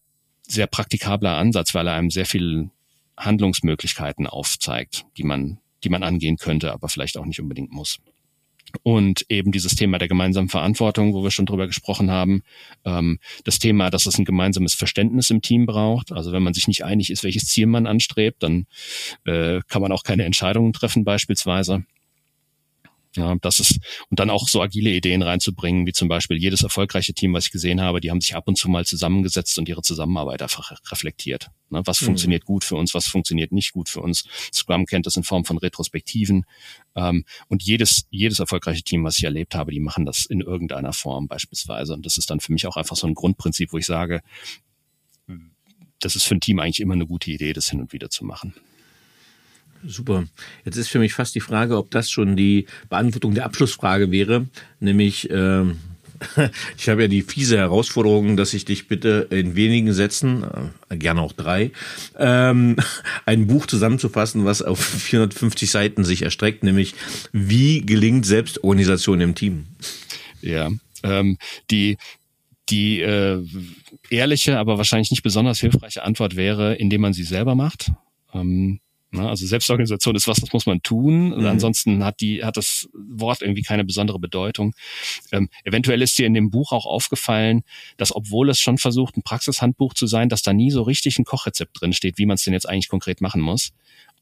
sehr praktikabler Ansatz, weil er einem sehr viel Handlungsmöglichkeiten aufzeigt, die man, die man angehen könnte, aber vielleicht auch nicht unbedingt muss. Und eben dieses Thema der gemeinsamen Verantwortung, wo wir schon drüber gesprochen haben. Ähm, das Thema, dass es ein gemeinsames Verständnis im Team braucht. Also wenn man sich nicht einig ist, welches Ziel man anstrebt, dann äh, kann man auch keine Entscheidungen treffen beispielsweise. Ja, das ist, und dann auch so agile Ideen reinzubringen, wie zum Beispiel jedes erfolgreiche Team, was ich gesehen habe, die haben sich ab und zu mal zusammengesetzt und ihre Zusammenarbeit einfach reflektiert. Ne, was mhm. funktioniert gut für uns, was funktioniert nicht gut für uns. Scrum kennt das in Form von Retrospektiven. Ähm, und jedes, jedes erfolgreiche Team, was ich erlebt habe, die machen das in irgendeiner Form beispielsweise. Und das ist dann für mich auch einfach so ein Grundprinzip, wo ich sage, das ist für ein Team eigentlich immer eine gute Idee, das hin und wieder zu machen. Super. Jetzt ist für mich fast die Frage, ob das schon die Beantwortung der Abschlussfrage wäre, nämlich ähm, ich habe ja die fiese Herausforderung, dass ich dich bitte in wenigen Sätzen, äh, gerne auch drei, ähm, ein Buch zusammenzufassen, was auf 450 Seiten sich erstreckt, nämlich wie gelingt Selbstorganisation im Team? Ja, ähm, die die äh, ehrliche, aber wahrscheinlich nicht besonders hilfreiche Antwort wäre, indem man sie selber macht. Ähm? Also Selbstorganisation ist was, das muss man tun. Mhm. Ansonsten hat die, hat das Wort irgendwie keine besondere Bedeutung. Ähm, eventuell ist dir in dem Buch auch aufgefallen, dass obwohl es schon versucht, ein Praxishandbuch zu sein, dass da nie so richtig ein Kochrezept drin steht, wie man es denn jetzt eigentlich konkret machen muss.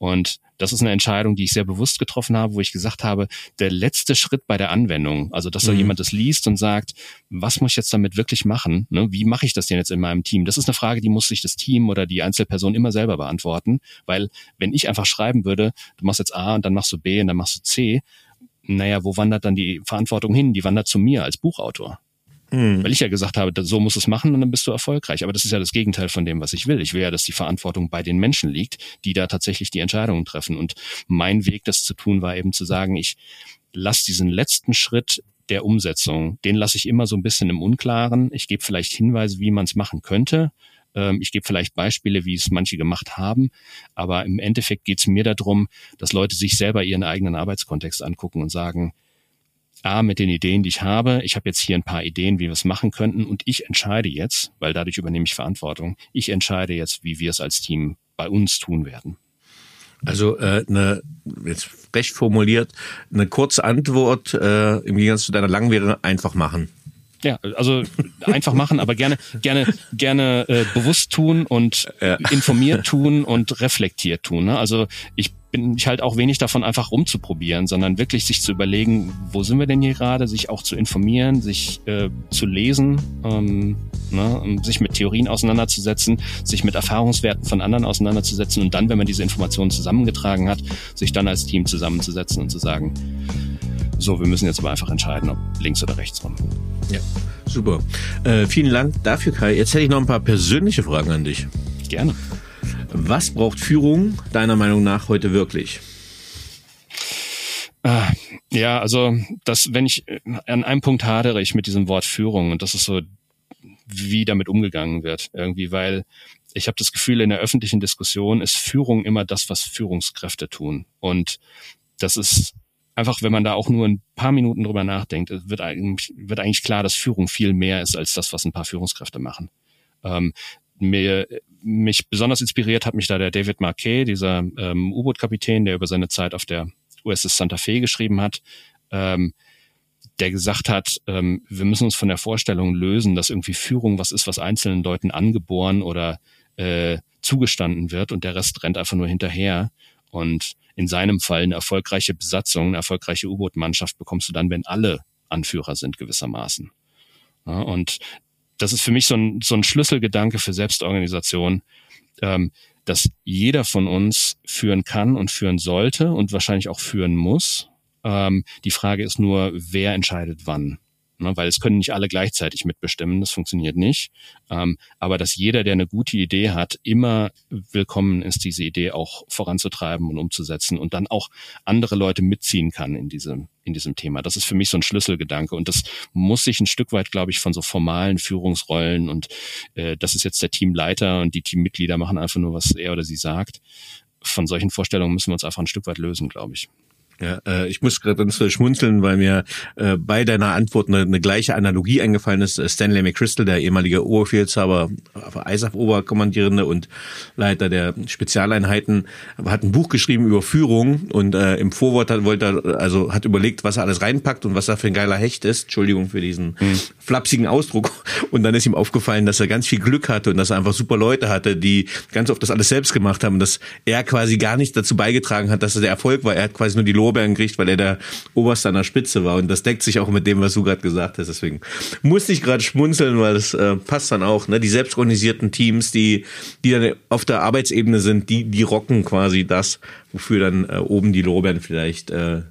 Und das ist eine Entscheidung, die ich sehr bewusst getroffen habe, wo ich gesagt habe, der letzte Schritt bei der Anwendung, also dass da mhm. jemand das liest und sagt, was muss ich jetzt damit wirklich machen? Ne? Wie mache ich das denn jetzt in meinem Team? Das ist eine Frage, die muss sich das Team oder die Einzelperson immer selber beantworten, weil wenn ich einfach schreiben würde, du machst jetzt A und dann machst du B und dann machst du C, naja, wo wandert dann die Verantwortung hin? Die wandert zu mir als Buchautor. Mhm. Weil ich ja gesagt habe, so muss es machen und dann bist du erfolgreich. Aber das ist ja das Gegenteil von dem, was ich will. Ich will ja, dass die Verantwortung bei den Menschen liegt, die da tatsächlich die Entscheidungen treffen. Und mein Weg, das zu tun, war eben zu sagen, ich lasse diesen letzten Schritt der Umsetzung, den lasse ich immer so ein bisschen im Unklaren. Ich gebe vielleicht Hinweise, wie man es machen könnte. Ähm, ich gebe vielleicht Beispiele, wie es manche gemacht haben, aber im Endeffekt geht es mir darum, dass Leute sich selber ihren eigenen Arbeitskontext angucken und sagen, A, mit den Ideen, die ich habe. Ich habe jetzt hier ein paar Ideen, wie wir es machen könnten. Und ich entscheide jetzt, weil dadurch übernehme ich Verantwortung, ich entscheide jetzt, wie wir es als Team bei uns tun werden. Also äh, eine, jetzt frech formuliert, eine kurze Antwort äh, im Gegensatz zu deiner langen wäre einfach machen. Ja, also einfach machen, aber gerne, gerne, gerne äh, bewusst tun und ja. informiert tun und reflektiert tun. Ne? Also ich bin ich halt auch wenig davon, einfach rumzuprobieren, sondern wirklich sich zu überlegen, wo sind wir denn hier gerade, sich auch zu informieren, sich äh, zu lesen, ähm, ne, sich mit Theorien auseinanderzusetzen, sich mit Erfahrungswerten von anderen auseinanderzusetzen und dann, wenn man diese Informationen zusammengetragen hat, sich dann als Team zusammenzusetzen und zu sagen, so, wir müssen jetzt aber einfach entscheiden, ob links oder rechts rum. Ja, super. Äh, vielen Dank dafür, Kai. Jetzt hätte ich noch ein paar persönliche Fragen an dich. Gerne. Was braucht Führung deiner Meinung nach heute wirklich? Ah, ja, also das, wenn ich an einem Punkt hadere ich mit diesem Wort Führung und das ist so wie damit umgegangen wird. Irgendwie, weil ich habe das Gefühl, in der öffentlichen Diskussion ist Führung immer das, was Führungskräfte tun. Und das ist einfach, wenn man da auch nur ein paar Minuten drüber nachdenkt, wird eigentlich, wird eigentlich klar, dass Führung viel mehr ist als das, was ein paar Führungskräfte machen. Ähm, mir, mich besonders inspiriert hat mich da der David Marquet, dieser ähm, U-Boot-Kapitän, der über seine Zeit auf der USS Santa Fe geschrieben hat, ähm, der gesagt hat, ähm, wir müssen uns von der Vorstellung lösen, dass irgendwie Führung was ist, was einzelnen Leuten angeboren oder äh, zugestanden wird und der Rest rennt einfach nur hinterher. Und in seinem Fall eine erfolgreiche Besatzung, eine erfolgreiche U-Boot-Mannschaft bekommst du dann, wenn alle Anführer sind gewissermaßen. Ja, und das ist für mich so ein, so ein Schlüsselgedanke für Selbstorganisation, ähm, dass jeder von uns führen kann und führen sollte und wahrscheinlich auch führen muss. Ähm, die Frage ist nur, wer entscheidet wann. Ne, weil es können nicht alle gleichzeitig mitbestimmen, das funktioniert nicht. Ähm, aber dass jeder, der eine gute Idee hat, immer willkommen ist, diese Idee auch voranzutreiben und umzusetzen und dann auch andere Leute mitziehen kann in diesem, in diesem Thema. Das ist für mich so ein Schlüsselgedanke und das muss sich ein Stück weit, glaube ich, von so formalen Führungsrollen und äh, das ist jetzt der Teamleiter und die Teammitglieder machen einfach nur, was er oder sie sagt. Von solchen Vorstellungen müssen wir uns einfach ein Stück weit lösen, glaube ich. Ja, äh, ich muss gerade ganz schmunzeln, weil mir äh, bei deiner Antwort eine, eine gleiche Analogie eingefallen ist. Stanley McChrystal, der ehemalige Oberbefehlshaber, ISAF-Oberkommandierende und Leiter der Spezialeinheiten, hat ein Buch geschrieben über Führung und äh, im Vorwort hat, wollte er, also hat überlegt, was er alles reinpackt und was er für ein geiler Hecht ist. Entschuldigung für diesen mhm. flapsigen Ausdruck. Und dann ist ihm aufgefallen, dass er ganz viel Glück hatte und dass er einfach super Leute hatte, die ganz oft das alles selbst gemacht haben, dass er quasi gar nicht dazu beigetragen hat, dass er der Erfolg war. Er hat quasi nur die Lob Lorbeeren kriegt, weil er der Oberste an der Spitze war. Und das deckt sich auch mit dem, was du gerade gesagt hast. Deswegen musste ich gerade schmunzeln, weil das äh, passt dann auch. Ne? Die selbstorganisierten Teams, die, die dann auf der Arbeitsebene sind, die, die rocken quasi das, wofür dann äh, oben die Lorbeeren vielleicht äh,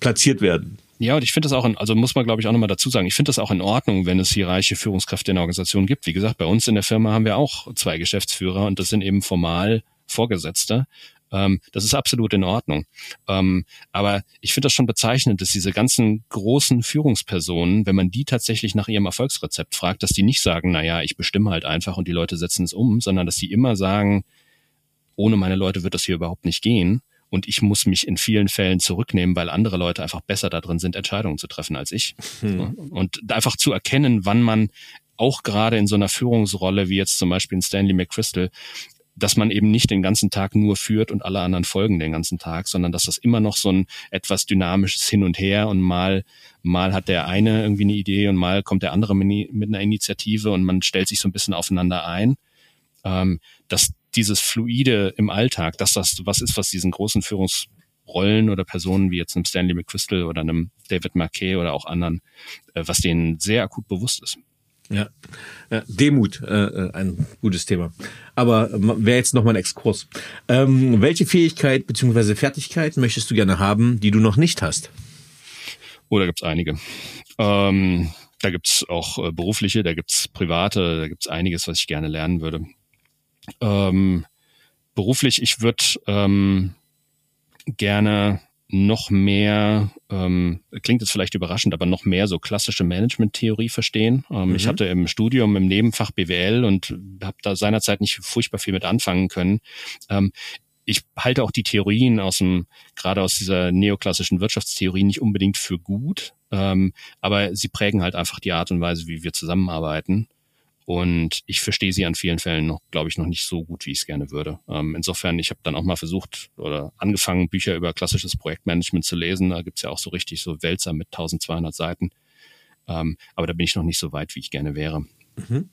platziert werden. Ja, und ich finde das auch, in, also muss man glaube ich auch nochmal dazu sagen, ich finde das auch in Ordnung, wenn es hierarchische Führungskräfte in der Organisation gibt. Wie gesagt, bei uns in der Firma haben wir auch zwei Geschäftsführer und das sind eben formal Vorgesetzte. Ähm, das ist absolut in Ordnung. Ähm, aber ich finde das schon bezeichnend, dass diese ganzen großen Führungspersonen, wenn man die tatsächlich nach ihrem Erfolgsrezept fragt, dass die nicht sagen, na ja, ich bestimme halt einfach und die Leute setzen es um, sondern dass die immer sagen, ohne meine Leute wird das hier überhaupt nicht gehen. Und ich muss mich in vielen Fällen zurücknehmen, weil andere Leute einfach besser darin sind, Entscheidungen zu treffen als ich. Hm. Und einfach zu erkennen, wann man auch gerade in so einer Führungsrolle wie jetzt zum Beispiel in Stanley McChrystal, dass man eben nicht den ganzen Tag nur führt und alle anderen folgen den ganzen Tag, sondern dass das immer noch so ein etwas dynamisches Hin und Her und mal, mal hat der eine irgendwie eine Idee und mal kommt der andere mit einer Initiative und man stellt sich so ein bisschen aufeinander ein. Ähm, dass dieses Fluide im Alltag, dass das was ist, was diesen großen Führungsrollen oder Personen wie jetzt einem Stanley McChrystal oder einem David Marquet oder auch anderen, äh, was denen sehr akut bewusst ist. Ja, ja Demut, äh, äh ein gutes Thema. Aber äh, wäre jetzt nochmal ein Exkurs. Ähm, welche Fähigkeit bzw. Fertigkeit möchtest du gerne haben, die du noch nicht hast? Oh, da gibt's einige. Ähm, da gibt's auch äh, berufliche, da gibt's private, da gibt's einiges, was ich gerne lernen würde. Ähm, beruflich, ich würde ähm, gerne noch mehr, ähm, klingt jetzt vielleicht überraschend, aber noch mehr so klassische Management-Theorie verstehen. Ähm, mhm. Ich hatte im Studium im Nebenfach BWL und habe da seinerzeit nicht furchtbar viel mit anfangen können. Ähm, ich halte auch die Theorien aus dem, gerade aus dieser neoklassischen Wirtschaftstheorie nicht unbedingt für gut, ähm, aber sie prägen halt einfach die Art und Weise, wie wir zusammenarbeiten. Und ich verstehe sie an vielen Fällen noch, glaube ich, noch nicht so gut, wie ich es gerne würde. Ähm, insofern, ich habe dann auch mal versucht oder angefangen, Bücher über klassisches Projektmanagement zu lesen. Da gibt's ja auch so richtig so Wälzer mit 1200 Seiten. Ähm, aber da bin ich noch nicht so weit, wie ich gerne wäre. Mhm.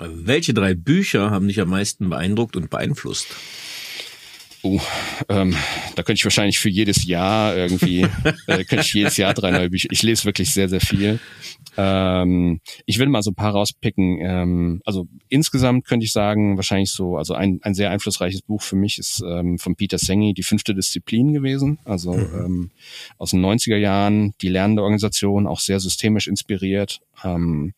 Welche drei Bücher haben dich am meisten beeindruckt und beeinflusst? Oh, ähm, da könnte ich wahrscheinlich für jedes Jahr irgendwie, äh, könnte ich jedes Jahr drei neue Bücher. Ich lese wirklich sehr, sehr viel. Ähm, ich will mal so ein paar rauspicken. Ähm, also insgesamt könnte ich sagen, wahrscheinlich so, also ein, ein sehr einflussreiches Buch für mich ist ähm, von Peter Senge, die fünfte Disziplin gewesen. Also mhm. ähm, aus den 90er Jahren, die lernende Organisation, auch sehr systemisch inspiriert. Ähm,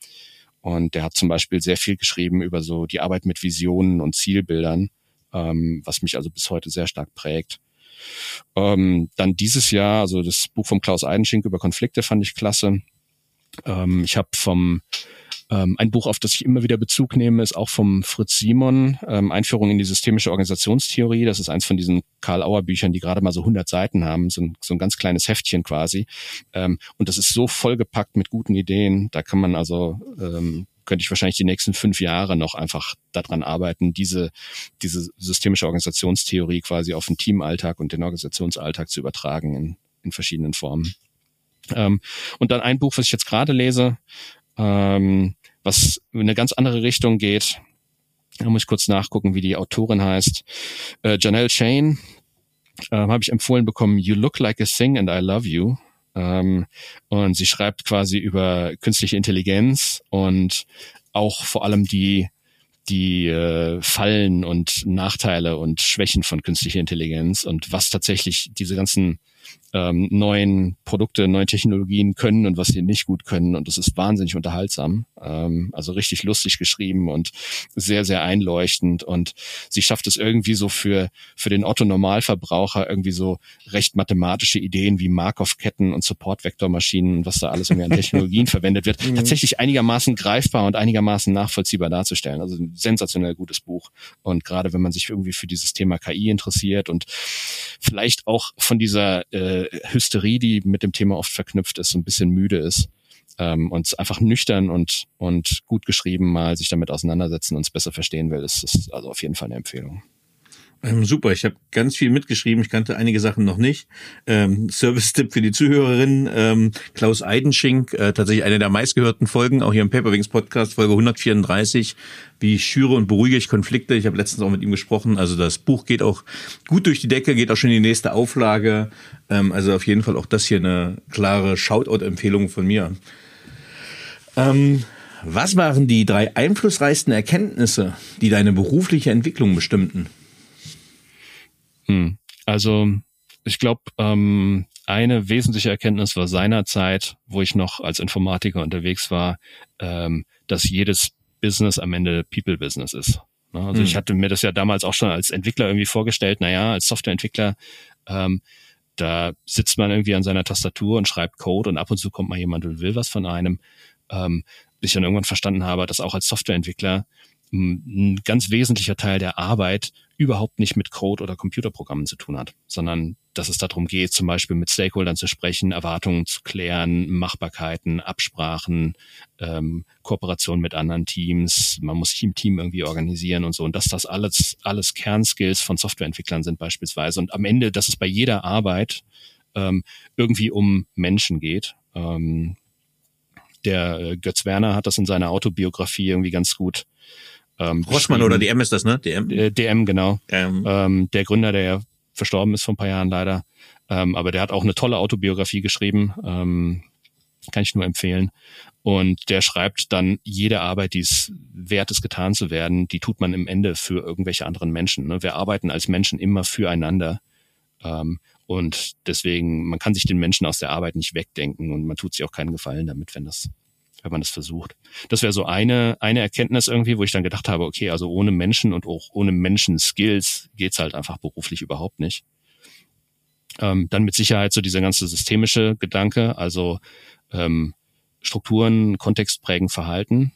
und der hat zum Beispiel sehr viel geschrieben über so die Arbeit mit Visionen und Zielbildern, ähm, was mich also bis heute sehr stark prägt. Ähm, dann dieses Jahr, also das Buch von Klaus Eidenschink über Konflikte fand ich klasse. Ähm, ich habe vom Ähm, ein Buch, auf das ich immer wieder Bezug nehme, ist auch vom Fritz Simon, ähm, Einführung in die systemische Organisationstheorie. Das ist eins von diesen Karl Auer Büchern, die gerade mal so 100 Seiten haben, so ein, so ein ganz kleines Heftchen quasi. Ähm, und das ist so vollgepackt mit guten Ideen. Da kann man also ähm, könnte ich wahrscheinlich die nächsten fünf Jahre noch einfach daran arbeiten, diese, diese systemische Organisationstheorie quasi auf den Teamalltag und den Organisationsalltag zu übertragen in, in verschiedenen Formen. Ähm, und dann ein Buch, was ich jetzt gerade lese, ähm, was in eine ganz andere Richtung geht. Da muss ich kurz nachgucken, wie die Autorin heißt. Äh, Janelle Chain äh, habe ich empfohlen bekommen, You Look Like a Thing and I Love You. Ähm, und sie schreibt quasi über künstliche Intelligenz und auch vor allem die die äh, Fallen und Nachteile und Schwächen von künstlicher Intelligenz und was tatsächlich diese ganzen ähm, neuen Produkte, neue Technologien können und was sie nicht gut können. Und das ist wahnsinnig unterhaltsam. Ähm, also richtig lustig geschrieben und sehr, sehr einleuchtend. Und sie schafft es irgendwie so für, für den Otto-Normalverbraucher irgendwie so recht mathematische Ideen wie Markov-Ketten und Support-Vektormaschinen, was da alles irgendwie an Technologien verwendet wird, mhm. tatsächlich einigermaßen greifbar und einigermaßen nachvollziehbar darzustellen. Also ein sensationell gutes Buch. Und gerade wenn man sich irgendwie für dieses Thema KI interessiert und vielleicht auch von dieser äh, Hysterie, die mit dem Thema oft verknüpft ist, so ein bisschen müde ist ähm, und einfach nüchtern und, und gut geschrieben mal sich damit auseinandersetzen und es besser verstehen will, ist, ist also auf jeden Fall eine Empfehlung. Ähm, super, ich habe ganz viel mitgeschrieben. Ich kannte einige Sachen noch nicht. Ähm, Service-Tipp für die Zuhörerinnen. Ähm, Klaus Eidenschink, äh, tatsächlich eine der meistgehörten Folgen, auch hier im Paperwings Podcast, Folge 134. Wie schüre und beruhige ich Konflikte? Ich habe letztens auch mit ihm gesprochen. Also das Buch geht auch gut durch die Decke, geht auch schon in die nächste Auflage. Ähm, also auf jeden Fall auch das hier eine klare Shoutout-Empfehlung von mir. Ähm, was waren die drei einflussreichsten Erkenntnisse, die deine berufliche Entwicklung bestimmten? Hm. Also ich glaube, ähm, eine wesentliche Erkenntnis war seinerzeit, wo ich noch als Informatiker unterwegs war, ähm, dass jedes Business am Ende People-Business ist. Ne? Also hm. ich hatte mir das ja damals auch schon als Entwickler irgendwie vorgestellt, naja, als Softwareentwickler, ähm, da sitzt man irgendwie an seiner Tastatur und schreibt Code und ab und zu kommt mal jemand und will was von einem. Ähm, bis ich dann irgendwann verstanden habe, dass auch als Softwareentwickler ein ganz wesentlicher Teil der Arbeit überhaupt nicht mit Code oder Computerprogrammen zu tun hat, sondern dass es darum geht, zum Beispiel mit Stakeholdern zu sprechen, Erwartungen zu klären, Machbarkeiten, Absprachen, ähm, Kooperation mit anderen Teams. Man muss sich im Team irgendwie organisieren und so. Und dass das alles, alles Kernskills von Softwareentwicklern sind beispielsweise. Und am Ende, dass es bei jeder Arbeit ähm, irgendwie um Menschen geht. Ähm, der äh, Götz Werner hat das in seiner Autobiografie irgendwie ganz gut ähm, Rossmann oder DM ist das, ne? DM? DM, genau. Ähm. Ähm, der Gründer, der ja verstorben ist vor ein paar Jahren leider. Ähm, aber der hat auch eine tolle Autobiografie geschrieben. Ähm, kann ich nur empfehlen. Und der schreibt dann, jede Arbeit, die es wert ist, getan zu werden, die tut man im Ende für irgendwelche anderen Menschen. Ne? Wir arbeiten als Menschen immer füreinander. Ähm, und deswegen, man kann sich den Menschen aus der Arbeit nicht wegdenken und man tut sich auch keinen Gefallen damit, wenn das wenn man das versucht. Das wäre so eine, eine Erkenntnis irgendwie, wo ich dann gedacht habe, okay, also ohne Menschen und auch ohne Menschen-Skills geht's halt einfach beruflich überhaupt nicht. Ähm, dann mit Sicherheit so dieser ganze systemische Gedanke, also ähm, Strukturen, Kontext prägen, Verhalten.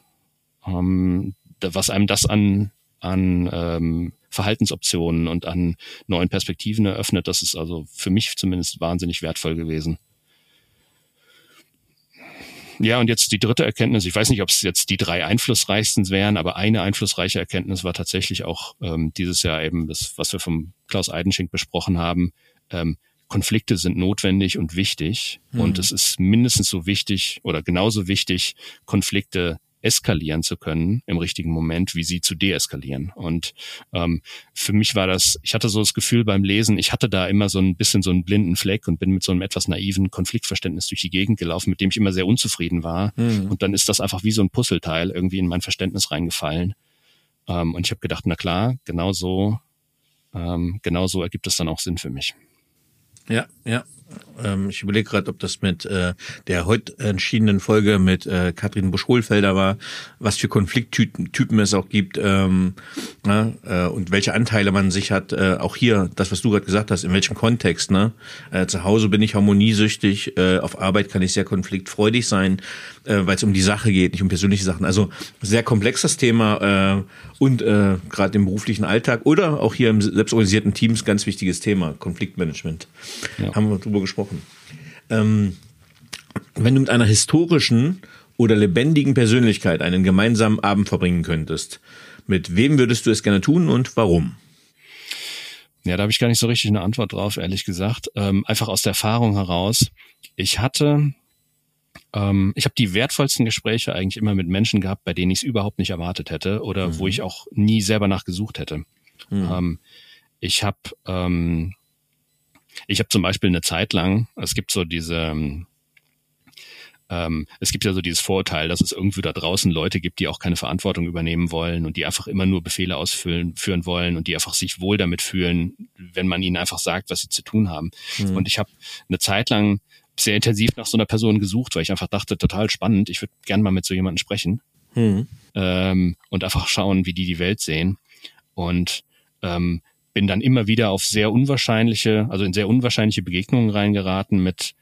Ähm, was einem das an, an ähm, Verhaltensoptionen und an neuen Perspektiven eröffnet, das ist also für mich zumindest wahnsinnig wertvoll gewesen. Ja, und jetzt die dritte Erkenntnis. Ich weiß nicht, ob es jetzt die drei einflussreichsten wären, aber eine einflussreiche Erkenntnis war tatsächlich auch ähm, dieses Jahr eben das, was wir vom Klaus Eidenschink besprochen haben. Ähm, Konflikte sind notwendig und wichtig. Mhm. Und es ist mindestens so wichtig oder genauso wichtig, Konflikte eskalieren zu können im richtigen Moment, wie sie zu deeskalieren. Und ähm, für mich war das, ich hatte so das Gefühl beim Lesen, ich hatte da immer so ein bisschen so einen blinden Fleck und bin mit so einem etwas naiven Konfliktverständnis durch die Gegend gelaufen, mit dem ich immer sehr unzufrieden war. Mhm. Und dann ist das einfach wie so ein Puzzleteil irgendwie in mein Verständnis reingefallen. Ähm, und ich habe gedacht, na klar, genau so, ähm, genau so ergibt es dann auch Sinn für mich. Ja, ja. Ähm, ich überlege gerade, ob das mit äh, der heute entschiedenen Folge mit äh, Katrin Busch-Hohlfelder war, was für Konflikttypen es auch gibt ähm, ne, äh, und welche Anteile man sich hat. Äh, auch hier, das, was du gerade gesagt hast, in welchem Kontext. Ne? Äh, zu Hause bin ich harmoniesüchtig, äh, auf Arbeit kann ich sehr konfliktfreudig sein, äh, weil es um die Sache geht, nicht um persönliche Sachen. Also sehr komplexes Thema äh, und äh, gerade im beruflichen Alltag oder auch hier im selbstorganisierten Teams ganz wichtiges Thema, Konfliktmanagement. Ja. Haben wir drüber gesprochen. Ähm, wenn du mit einer historischen oder lebendigen Persönlichkeit einen gemeinsamen Abend verbringen könntest, mit wem würdest du es gerne tun und warum? Ja, da habe ich gar nicht so richtig eine Antwort drauf, ehrlich gesagt. Ähm, einfach aus der Erfahrung heraus. Ich hatte, ähm, ich habe die wertvollsten Gespräche eigentlich immer mit Menschen gehabt, bei denen ich es überhaupt nicht erwartet hätte oder mhm. wo ich auch nie selber nachgesucht hätte. Mhm. Ähm, ich habe ähm, ich habe zum Beispiel eine Zeit lang, es gibt so diese, ähm, ähm, es gibt ja so dieses Vorurteil, dass es irgendwie da draußen Leute gibt, die auch keine Verantwortung übernehmen wollen und die einfach immer nur Befehle ausführen führen wollen und die einfach sich wohl damit fühlen, wenn man ihnen einfach sagt, was sie zu tun haben. Mhm. Und ich habe eine Zeit lang sehr intensiv nach so einer Person gesucht, weil ich einfach dachte, total spannend, ich würde gern mal mit so jemandem sprechen mhm. ähm, und einfach schauen, wie die die Welt sehen. Und ähm, bin dann immer wieder auf sehr unwahrscheinliche, also in sehr unwahrscheinliche Begegnungen reingeraten mit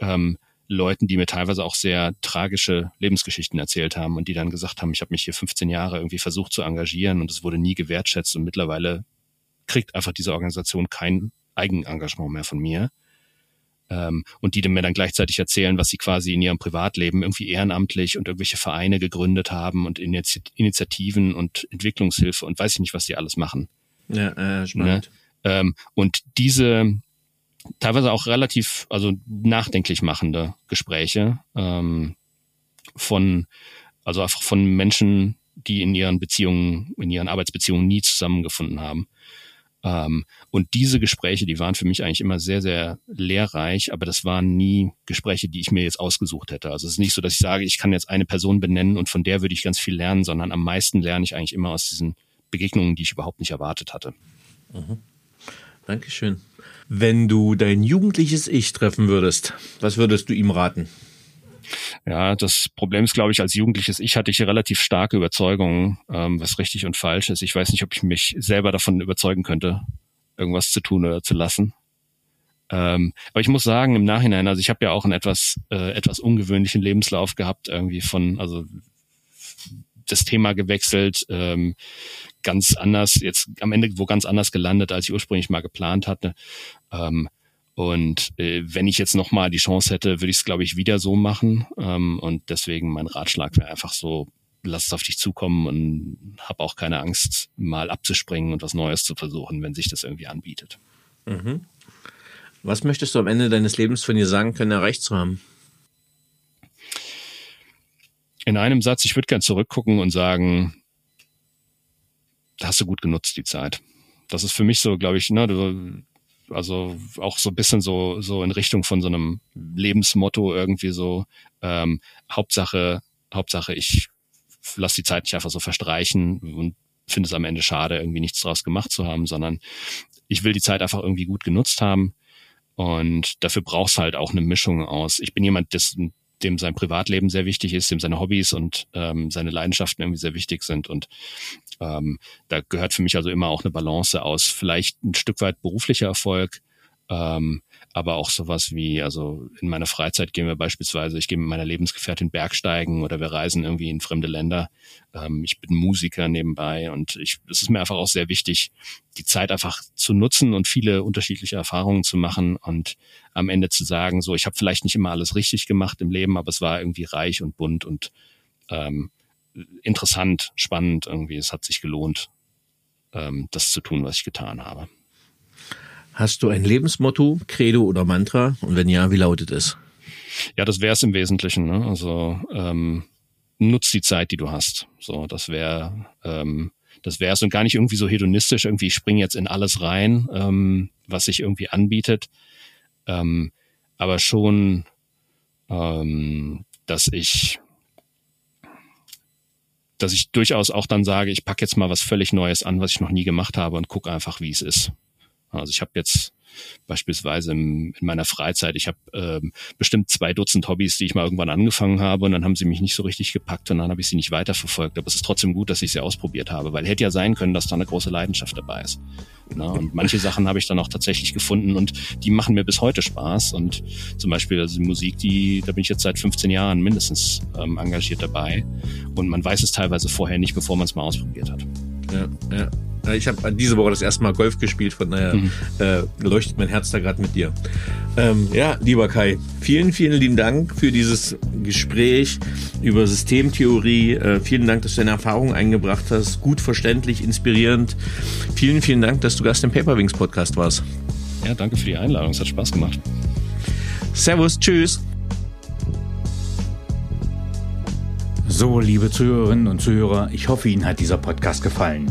ähm, Leuten, die mir teilweise auch sehr tragische Lebensgeschichten erzählt haben und die dann gesagt haben, ich habe mich hier 15 Jahre irgendwie versucht zu engagieren und es wurde nie gewertschätzt und mittlerweile kriegt einfach diese Organisation kein Eigenengagement mehr von mir. Ähm, und die mir dann gleichzeitig erzählen, was sie quasi in ihrem Privatleben irgendwie ehrenamtlich und irgendwelche Vereine gegründet haben und Initiativen und Entwicklungshilfe und weiß ich nicht, was die alles machen. Ja, äh, spannend. Ne? Ähm, und diese teilweise auch relativ, also nachdenklich machende Gespräche ähm, von, also einfach von Menschen, die in ihren Beziehungen, in ihren Arbeitsbeziehungen nie zusammengefunden haben. Ähm, und diese Gespräche, die waren für mich eigentlich immer sehr, sehr lehrreich, aber das waren nie Gespräche, die ich mir jetzt ausgesucht hätte. Also es ist nicht so, dass ich sage, ich kann jetzt eine Person benennen und von der würde ich ganz viel lernen, sondern am meisten lerne ich eigentlich immer aus diesen Begegnungen, die ich überhaupt nicht erwartet hatte. Mhm. Dankeschön. Wenn du dein jugendliches Ich treffen würdest, was würdest du ihm raten? Ja, das Problem ist, glaube ich, als jugendliches Ich hatte ich relativ starke Überzeugungen, ähm, was richtig und falsch ist. Ich weiß nicht, ob ich mich selber davon überzeugen könnte, irgendwas zu tun oder zu lassen. Ähm, aber ich muss sagen, im Nachhinein, also ich habe ja auch einen etwas, äh, etwas ungewöhnlichen Lebenslauf gehabt, irgendwie von, also das Thema gewechselt, ähm, ganz anders, jetzt am Ende wo ganz anders gelandet, als ich ursprünglich mal geplant hatte. Ähm, und äh, wenn ich jetzt nochmal die Chance hätte, würde ich es, glaube ich, wieder so machen. Ähm, und deswegen mein Ratschlag wäre einfach so, lass es auf dich zukommen und hab auch keine Angst, mal abzuspringen und was Neues zu versuchen, wenn sich das irgendwie anbietet. Mhm. Was möchtest du am Ende deines Lebens von dir sagen können, erreicht zu haben? in einem Satz, ich würde gern zurückgucken und sagen, hast du gut genutzt, die Zeit. Das ist für mich so, glaube ich, ne, du, also auch so ein bisschen so, so in Richtung von so einem Lebensmotto irgendwie so, ähm, Hauptsache, Hauptsache, ich lass die Zeit nicht einfach so verstreichen und finde es am Ende schade, irgendwie nichts draus gemacht zu haben, sondern ich will die Zeit einfach irgendwie gut genutzt haben. Und dafür brauchst halt auch eine Mischung aus. Ich bin jemand, dessen dem sein Privatleben sehr wichtig ist, dem seine Hobbys und ähm, seine Leidenschaften irgendwie sehr wichtig sind. Und ähm, da gehört für mich also immer auch eine Balance aus, vielleicht ein Stück weit beruflicher Erfolg, ähm, aber auch sowas wie, also in meiner Freizeit gehen wir beispielsweise, ich gehe mit meiner Lebensgefährtin Bergsteigen oder wir reisen irgendwie in fremde Länder. Ähm, ich bin Musiker nebenbei und ich, es ist mir einfach auch sehr wichtig, die Zeit einfach zu nutzen und viele unterschiedliche Erfahrungen zu machen und am Ende zu sagen, so, ich habe vielleicht nicht immer alles richtig gemacht im Leben, aber es war irgendwie reich und bunt und ähm, interessant, spannend irgendwie. Es hat sich gelohnt, ähm, das zu tun, was ich getan habe. Hast du ein Lebensmotto, Credo oder Mantra? Und wenn ja, wie lautet es? Ja, das wäre es im Wesentlichen. Ne? Also ähm, nutz die Zeit, die du hast. So, das wäre ähm, das wäre es und gar nicht irgendwie so hedonistisch. Irgendwie ich springe jetzt in alles rein, ähm, was sich irgendwie anbietet, ähm, aber schon, ähm, dass ich dass ich durchaus auch dann sage, ich packe jetzt mal was völlig Neues an, was ich noch nie gemacht habe und gucke einfach, wie es ist. Also ich habe jetzt beispielsweise im, in meiner Freizeit, ich habe ähm, bestimmt zwei Dutzend Hobbys, die ich mal irgendwann angefangen habe und dann haben sie mich nicht so richtig gepackt und dann habe ich sie nicht weiterverfolgt. Aber es ist trotzdem gut, dass ich sie ausprobiert habe, weil hätte ja sein können, dass da eine große Leidenschaft dabei ist. Na, und manche Sachen habe ich dann auch tatsächlich gefunden und die machen mir bis heute Spaß. Und zum Beispiel also die Musik, die, da bin ich jetzt seit 15 Jahren mindestens ähm, engagiert dabei. Und man weiß es teilweise vorher nicht, bevor man es mal ausprobiert hat. Ja, ja. Ich habe diese Woche das erste Mal Golf gespielt, von daher mhm. äh, leuchtet mein Herz da gerade mit dir. Ähm, ja, lieber Kai, vielen, vielen lieben Dank für dieses Gespräch über Systemtheorie. Äh, vielen Dank, dass du deine Erfahrungen eingebracht hast. Gut verständlich, inspirierend. Vielen, vielen Dank, dass du Gast im Paperwings Podcast warst. Ja, danke für die Einladung. Es hat Spaß gemacht. Servus, tschüss. So, liebe Zuhörerinnen und Zuhörer, ich hoffe, Ihnen hat dieser Podcast gefallen.